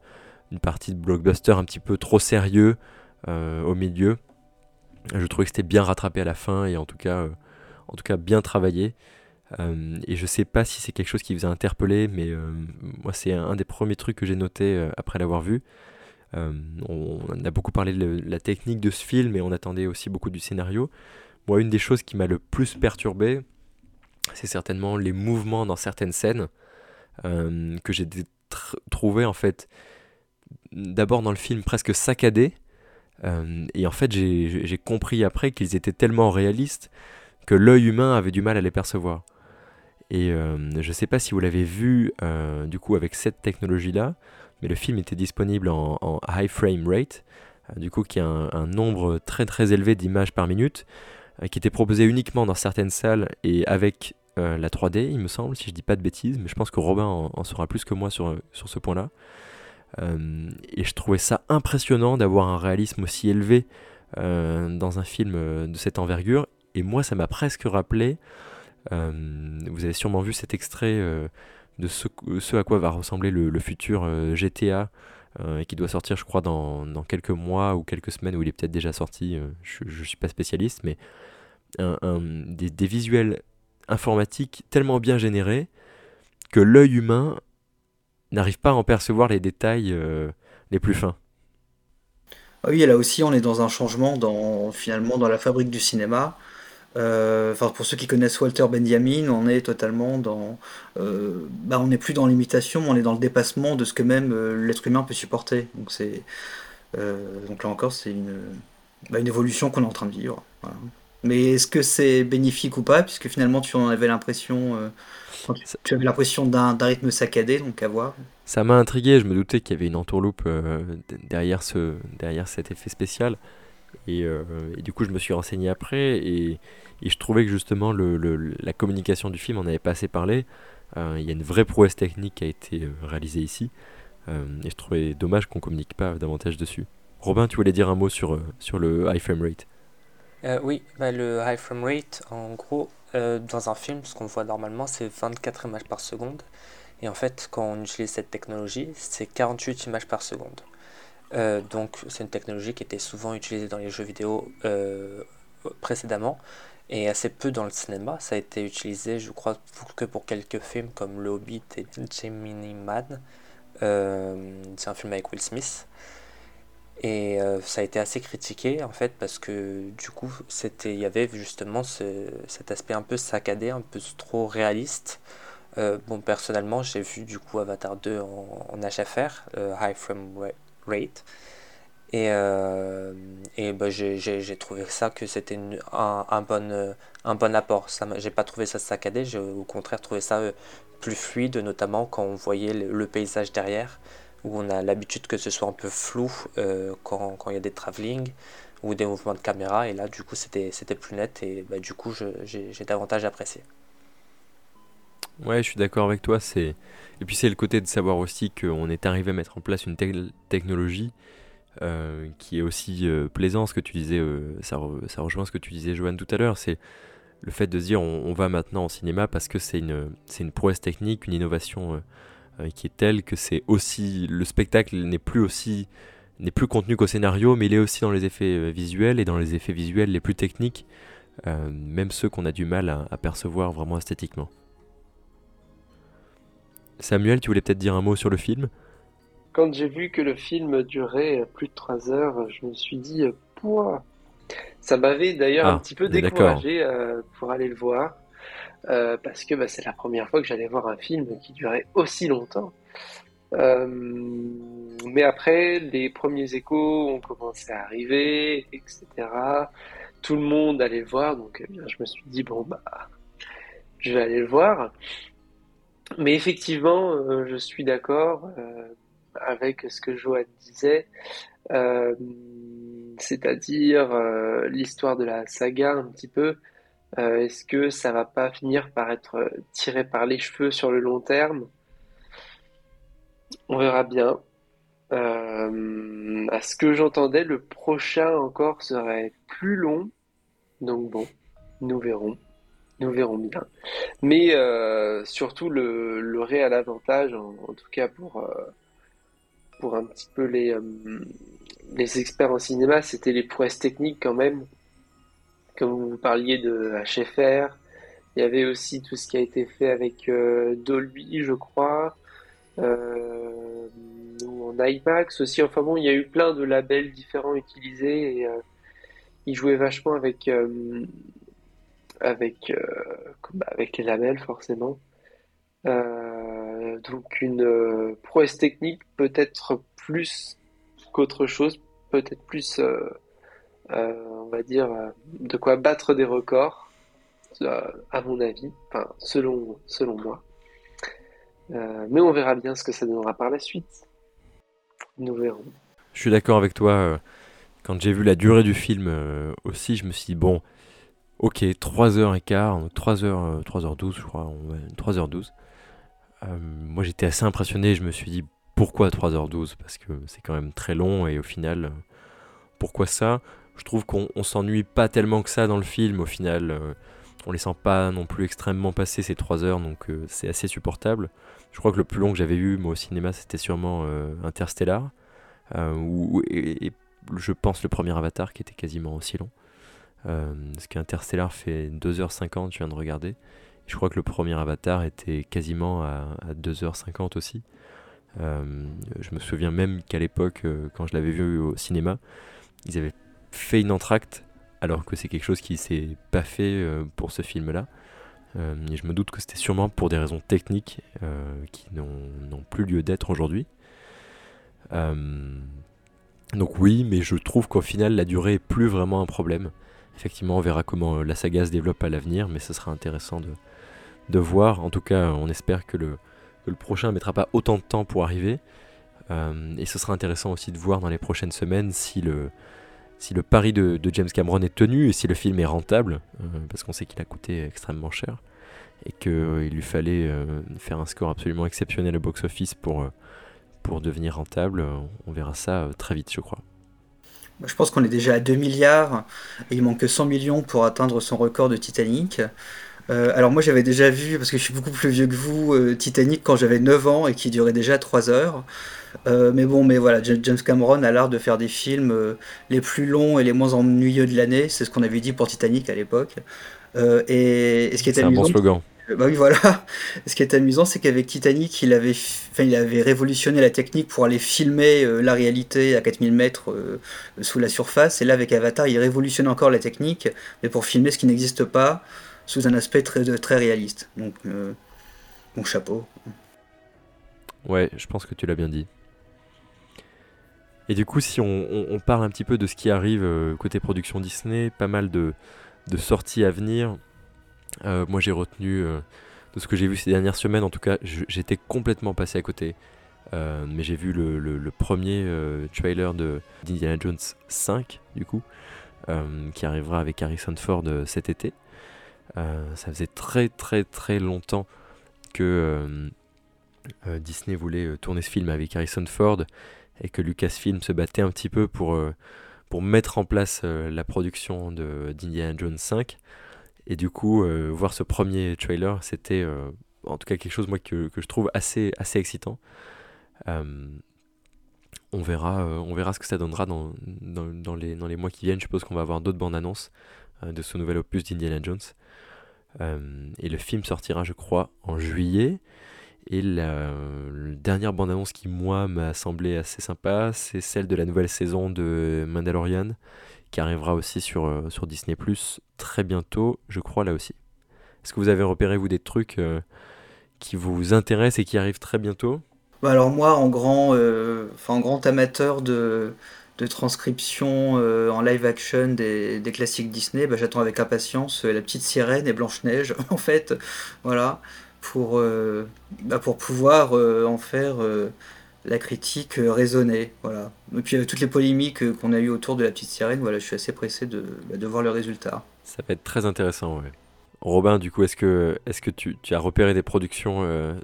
une partie de blockbuster un petit peu trop sérieux au milieu. Je trouvais que c'était bien rattrapé à la fin et en tout cas, en tout cas bien travaillé. Euh, et je sais pas si c'est quelque chose qui vous a interpellé, mais euh, moi c'est un, des premiers trucs que j'ai noté euh, après l'avoir vu. On, a beaucoup parlé de la technique de ce film et on attendait aussi beaucoup du scénario. Moi, une des choses qui m'a le plus perturbé, c'est certainement les mouvements dans certaines scènes que j'ai trouvé en fait d'abord dans le film presque saccadés. et en fait, j'ai compris après qu'ils étaient tellement réalistes que l'œil humain avait du mal à les percevoir. Et euh, je ne sais pas si vous l'avez vu euh, du coup avec cette technologie-là, mais le film était disponible en, high frame rate, euh, du coup qui a un, nombre très très élevé d'images par minute, qui était proposé uniquement dans certaines salles et avec la 3D, il me semble, si je dis pas de bêtises, mais je pense que Robin en, saura plus que moi sur, sur ce point-là. Et je trouvais ça impressionnant d'avoir un réalisme aussi élevé dans un film de cette envergure. Et moi, ça m'a presque rappelé euh, vous avez sûrement vu cet extrait euh, de ce, à quoi va ressembler le, futur euh, GTA et qui doit sortir, je crois, dans, quelques mois ou quelques semaines, où il est peut-être déjà sorti, je ne suis pas spécialiste, mais des, visuels informatiques tellement bien générés que l'œil humain n'arrive pas à en percevoir les détails les plus fins. Ah oui, là aussi, on est dans un changement dans, finalement dans la fabrique du cinéma. Euh, pour ceux qui connaissent Walter Benjamin, on est totalement dans. Euh, bah, on n'est plus dans l'imitation, on est dans le dépassement de ce que même euh, l'être humain peut supporter. Donc, donc là encore, c'est une, bah, une évolution qu'on est en train de vivre. Mais est-ce que c'est bénéfique ou pas Puisque finalement, tu en avais l'impression. tu, avais l'impression d'un, rythme saccadé, donc à voir. Ça m'a intrigué, je me doutais qu'il y avait une entourloupe derrière, ce, derrière cet effet spécial. Et, et, du coup, je me suis renseigné après et, et je trouvais que justement le, la communication du film, on n'avait pas assez parlé. Euh, il y a une vraie prouesse technique qui a été euh, réalisée ici. Euh, et je trouvais dommage qu'on communique pas davantage dessus. Robin, tu voulais dire un mot sur, sur le high frame rate? Oui, bah, le high frame rate, en gros, dans un film, ce qu'on voit normalement, c'est 24 images par seconde. Et en fait, quand on utilise cette technologie, c'est 48 images par seconde. donc c'est une technologie qui était souvent utilisée dans les jeux vidéo précédemment et assez peu dans le cinéma. Ça a été utilisé, je crois, que pour quelques films comme Le Hobbit et Gemini Man. Euh, c'est un film avec Will Smith. Et euh, ça a été assez critiqué en fait parce que du coup c'était il y avait justement ce, cet aspect un peu saccadé, un peu trop réaliste. Euh, bon personnellement j'ai vu du coup Avatar 2 en, en HFR, High Frame Rate. Et, euh, et bah, j'ai trouvé ça que c'était un, un, bon, un bon apport. J'ai pas trouvé ça saccadé, j'ai au contraire trouvé ça euh, plus fluide, notamment quand on voyait le, paysage derrière, où on a l'habitude que ce soit un peu flou euh, quand, il y a des travelling ou des mouvements de caméra. Et là, du coup, c'était plus net et bah, du coup, j'ai davantage apprécié. Ouais, je suis d'accord avec toi. Et puis, c'est le côté de savoir aussi qu'on est arrivé à mettre en place une telle technologie euh, qui est aussi euh, plaisant, ce que tu disais, euh, ça, ça, rejoint ce que tu disais, Joanne, tout à l'heure, c'est le fait de se dire on, va maintenant au cinéma parce que c'est une, c'est une prouesse technique, une innovation qui est telle que c'est aussi le spectacle n'est plus aussi n'est plus contenu qu'au scénario, mais il est aussi dans les effets visuels et dans les effets visuels les plus techniques, même ceux qu'on a du mal à, à percevoir vraiment esthétiquement. Samuel, tu voulais peut-être dire un mot sur le film? Quand j'ai vu que le film durait plus de 3 heures, je me suis dit, pouah. Ça m'avait d'ailleurs un ah, petit peu découragé euh, pour aller le voir, euh, parce que bah, c'est la première fois que j'allais voir un film qui durait aussi longtemps. Euh, mais après, les premiers échos ont commencé à arriver, etc. Tout le monde allait le voir, donc eh je me suis dit, bon, bah, je vais aller le voir. Mais effectivement, je suis d'accord avec ce que Johan disait, c'est-à-dire l'histoire de la saga un petit peu. Est-ce que ça va pas finir par être tiré par les cheveux sur le long terme? On verra bien. Euh, à ce que j'entendais, le prochain encore serait plus long. Donc bon, nous verrons. Nous verrons bien. Mais euh, surtout le, réel avantage, en, tout cas pour, euh, pour un petit peu les, les experts en cinéma, c'était les prouesses techniques quand même. Comme vous parliez de HFR, il y avait aussi tout ce qui a été fait avec Dolby, je crois. Euh, ou en IMAX aussi. Enfin bon, il y a eu plein de labels différents utilisés et euh, ils jouaient vachement avec euh, avec bah, avec les labels forcément. donc une prouesse technique peut-être plus qu'autre chose, peut-être plus, on va dire, de quoi battre des records, à mon avis, enfin selon selon moi. Euh, mais on verra bien ce que ça donnera par la suite. Nous verrons. Je suis d'accord avec toi. Euh, quand j'ai vu la durée du film euh, aussi, je me suis dit, bon, ok, 3h15, 3h, 3h12, je crois, 3h12. moi j'étais assez impressionné, je me suis dit, pourquoi 3h12 Parce que c'est quand même très long et au final, pourquoi ça? Je trouve qu'on s'ennuie pas tellement que ça dans le film, au final on les sent pas non plus extrêmement passer ces 3 heures, donc c'est assez supportable. Je crois que le plus long que j'avais vu moi au cinéma, c'était sûrement euh, Interstellar, euh, et, je pense le premier Avatar qui était quasiment aussi long. Euh, parce qu'Interstellar fait 2h50, je viens de regarder. je crois que le premier Avatar était quasiment à, 2h50 aussi. je me souviens même qu'à l'époque, quand je l'avais vu au cinéma, ils avaient fait une entracte, alors que c'est quelque chose qui s'est pas fait pour ce film-là. Euh, et je me doute que c'était sûrement pour des raisons techniques euh, qui n'ont plus lieu d'être aujourd'hui. Euh, donc oui, mais je trouve qu'au final, la durée est plus vraiment un problème. Effectivement, on verra comment la saga se développe à l'avenir, mais ce sera intéressant de, voir. En tout cas, on espère que le, que le prochain mettra pas autant de temps pour arriver. et ce sera intéressant aussi de voir dans les prochaines semaines si le, si le pari de, James Cameron est tenu et si le film est rentable, euh, parce qu'on sait qu'il a coûté extrêmement cher, et qu'il euh, lui fallait euh, faire un score absolument exceptionnel au box-office pour, pour devenir rentable, on verra ça très vite, je crois. Je pense qu'on est déjà à 2 milliards, et il manque 100 millions pour atteindre son record de Titanic. alors moi j'avais déjà vu, parce que je suis beaucoup plus vieux que vous, Titanic quand j'avais 9 ans et qui durait déjà 3 heures. Euh, mais bon, mais voilà, James Cameron a l'art de faire des films euh, les plus longs et les moins ennuyeux de l'année. C'est ce qu'on avait dit pour Titanic à l'époque. Euh, et, ce qui est, un bon slogan. Bah oui, voilà. [laughs] Ce qui est amusant, c'est qu'avec Titanic, il avait, il avait révolutionné la technique pour aller filmer la réalité à 4000 mètres sous la surface. Et là, avec Avatar, il révolutionne encore la technique, mais pour filmer ce qui n'existe pas sous un aspect très, très réaliste. Donc, mon chapeau. Ouais, je pense que tu l'as bien dit. Et du coup, si on, parle un petit peu de ce qui arrive euh, côté production Disney, pas mal de, sorties à venir. Euh, moi, j'ai retenu euh, de ce que j'ai vu ces dernières semaines. En tout cas, j'étais complètement passé à côté. mais j'ai vu le, premier trailer de d'Indiana Jones 5, du coup, qui arrivera avec Harrison Ford cet été. ça faisait très très très longtemps que Disney voulait tourner ce film avec Harrison Ford et que Lucasfilm se battait un petit peu pour, euh, pour mettre en place euh, la production d'Indiana Jones 5. Et du coup, euh, voir ce premier trailer, c'était en tout cas quelque chose moi, que, que je trouve assez, assez excitant. on, verra, on verra ce que ça donnera dans, dans, les, dans les mois qui viennent. Je suppose qu'on va avoir d'autres bandes annonces de ce nouvel opus d'Indiana Jones. et le film sortira, je crois, en juillet. Et la, dernière bande-annonce qui, moi, m'a semblé assez sympa, c'est celle de la nouvelle saison de Mandalorian, qui arrivera aussi sur, euh, sur Disney très bientôt, je crois, là aussi. Est-ce que vous avez repéré, vous, des trucs euh, qui vous intéressent et qui arrivent très bientôt? Bah Alors, moi, en grand, euh, en grand amateur de de transcription en live action des, classiques Disney, bah, j'attends avec impatience La Petite Sirène et Blanche-Neige, [laughs] en fait, voilà, pour, bah, pour pouvoir en faire la critique raisonnée, voilà. Et puis toutes les polémiques qu'on a eues autour de La Petite Sirène, voilà, je suis assez pressé de, bah, de voir le résultat. Ça va être très intéressant, ouais. Robin, du coup, est-ce que, est que tu, as repéré des productions euh,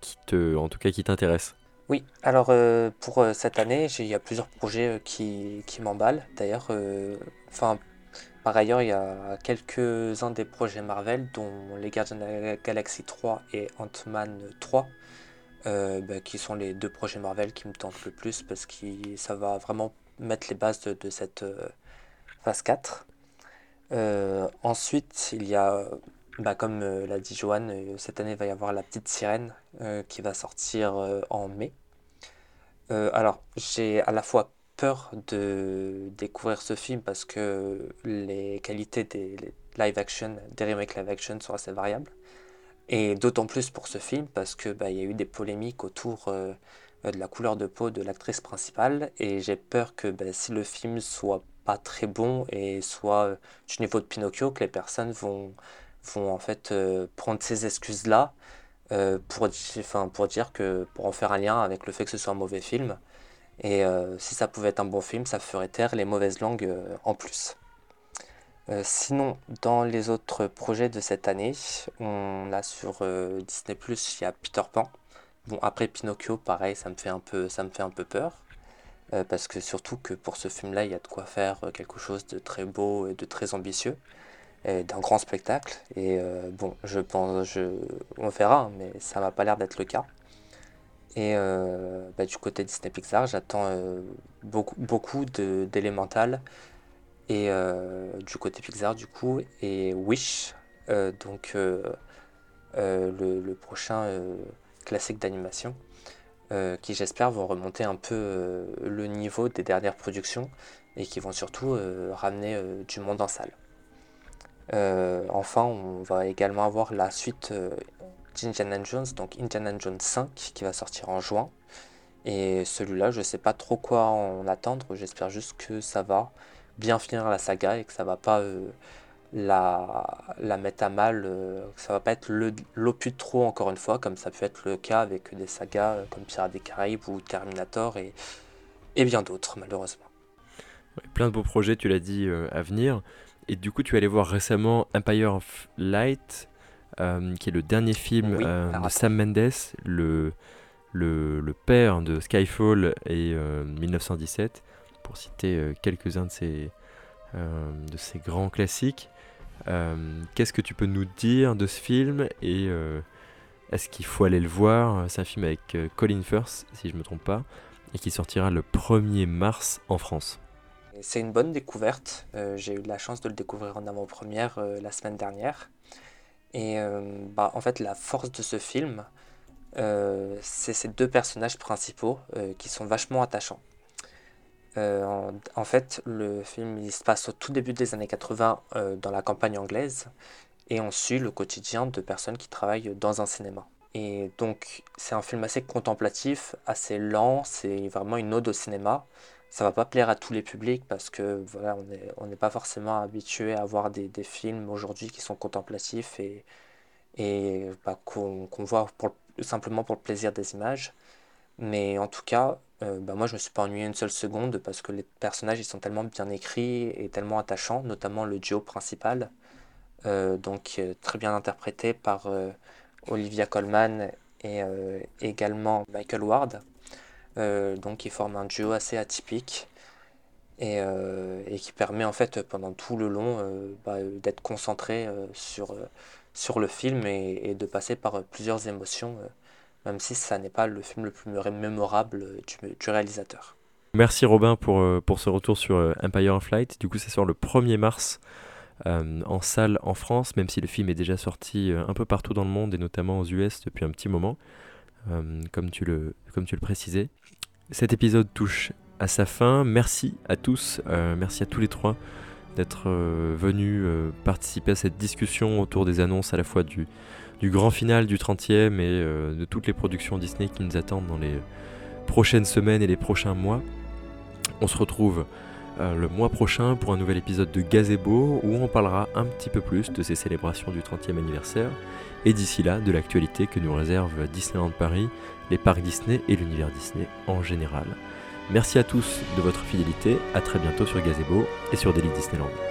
qui te, en tout cas, qui t'intéressent? Oui, alors euh, pour euh, cette année, il y a plusieurs projets qui, qui m'emballent. D'ailleurs, enfin, par ailleurs, il y a quelques-uns des projets Marvel, dont Les Gardiens de la Galaxie 3 et Ant-Man 3, bah, qui sont les deux projets Marvel qui me tentent le plus parce que ça va vraiment mettre les bases de, cette phase 4. Euh, ensuite, il y a, bah, comme euh, l'a dit Joanne, euh, cette année il va y avoir La Petite Sirène qui va sortir en mai. alors, j'ai à la fois peur de découvrir ce film parce que les qualités des live action, des remakes live action sont assez variables. Et d'autant plus pour ce film parce que bah, il y a eu des polémiques autour de la couleur de peau de l'actrice principale et j'ai peur que bah, si le film soit pas très bon et soit euh, du niveau de Pinocchio que les personnes vont, vont en fait euh, prendre ces excuses-là euh, pour, pour dire que pour en faire un lien avec le fait que ce soit un mauvais film. Et si ça pouvait être un bon film, ça ferait taire les mauvaises langues en plus. sinon, dans les autres projets de cette année, on a sur Disney Plus, il y a Peter Pan. Bon, après Pinocchio, pareil, ça me fait un peu, ça me fait un peu peur. Euh, parce que surtout que pour ce film-là, il y a de quoi faire euh, quelque chose de très beau et de très ambitieux, et d'un grand spectacle. Et euh, bon, je pense, je, on verra, hein, mais ça m'a pas l'air d'être le cas. Et bah, du côté Disney Pixar, j'attends beaucoup, beaucoup d'Elemental. Et du côté Pixar, du coup, et Wish, donc le, prochain classique d'animation. Euh, qui j'espère vont remonter un peu euh, le niveau des dernières productions et qui vont surtout euh, ramener du monde en salle. enfin, on va également avoir la suite d'Indiana Jones, donc Indiana Jones 5, qui va sortir en juin. Et celui-là, je ne sais pas trop quoi en attendre, j'espère juste que ça va bien finir la saga et que ça va pas la, la mettre à mal, euh, ça va pas être l'opus trop encore une fois, comme ça peut être le cas avec des sagas euh, comme Pirates des Caraïbes ou Terminator et, et bien d'autres malheureusement. plein de beaux projets, tu l'as dit, euh, à venir. Et du coup, tu es allé voir récemment Empire of Light, qui est le dernier film de Sam Mendes, le, le, le, père de Skyfall et 1917, pour citer quelques-uns de ces, de grands classiques. Euh, qu'est-ce que tu peux nous dire de ce film et euh, est-ce qu'il faut aller le voir? C'est un film avec euh, Colin Firth, si je ne me trompe pas, et qui sortira le 1er mars en France. C'est une bonne découverte. J'ai eu la chance de le découvrir en avant-première la semaine dernière. Et bah, en fait, la force de ce film, c'est ces deux personnages principaux qui sont vachement attachants. Euh, en, fait, le film il se passe au tout début des années 80 euh, dans la campagne anglaise et on suit le quotidien de personnes qui travaillent dans un cinéma. Et donc, c'est un film assez contemplatif, assez lent, c'est vraiment une ode au cinéma. Ça va pas plaire à tous les publics parce que voilà, on n'est on pas forcément habitué à voir des, des films aujourd'hui qui sont contemplatifs et, et bah, qu'on voit pour, simplement pour le plaisir des images. Mais en tout cas, euh, bah moi je me suis pas ennuyé une seule seconde parce que les personnages ils sont tellement bien écrits et tellement attachants, notamment le duo principal, euh, donc euh, très bien interprété par Olivia Colman et également Michael Ward, donc ils forment un duo assez atypique et, qui permet en fait pendant tout le long bah, d'être concentré sur, sur le film et, de passer par plusieurs émotions même si ça n'est pas le film le plus mémorable du, réalisateur. Merci Robin pour, euh, pour ce retour sur euh, Empire of Light. Du coup, c'est sur le 1er mars euh, en salle en France, même si le film est déjà sorti un peu partout dans le monde et notamment aux US depuis un petit moment, comme, tu le, comme tu le précisais. Cet épisode touche à sa fin. Merci à tous, merci à tous les trois d'être venus participer à cette discussion autour des annonces à la fois du, du grand final du 30e et euh, de toutes les productions Disney qui nous attendent dans les prochaines semaines et les prochains mois. On se retrouve euh, le mois prochain pour un nouvel épisode de Gazebo où on parlera un petit peu plus de ces célébrations du 30e anniversaire et d'ici là de l'actualité que nous réserve Disneyland Paris, les parcs Disney et l'univers Disney en général. Merci à tous de votre fidélité, à très bientôt sur Gazebo et sur Daily Disneyland.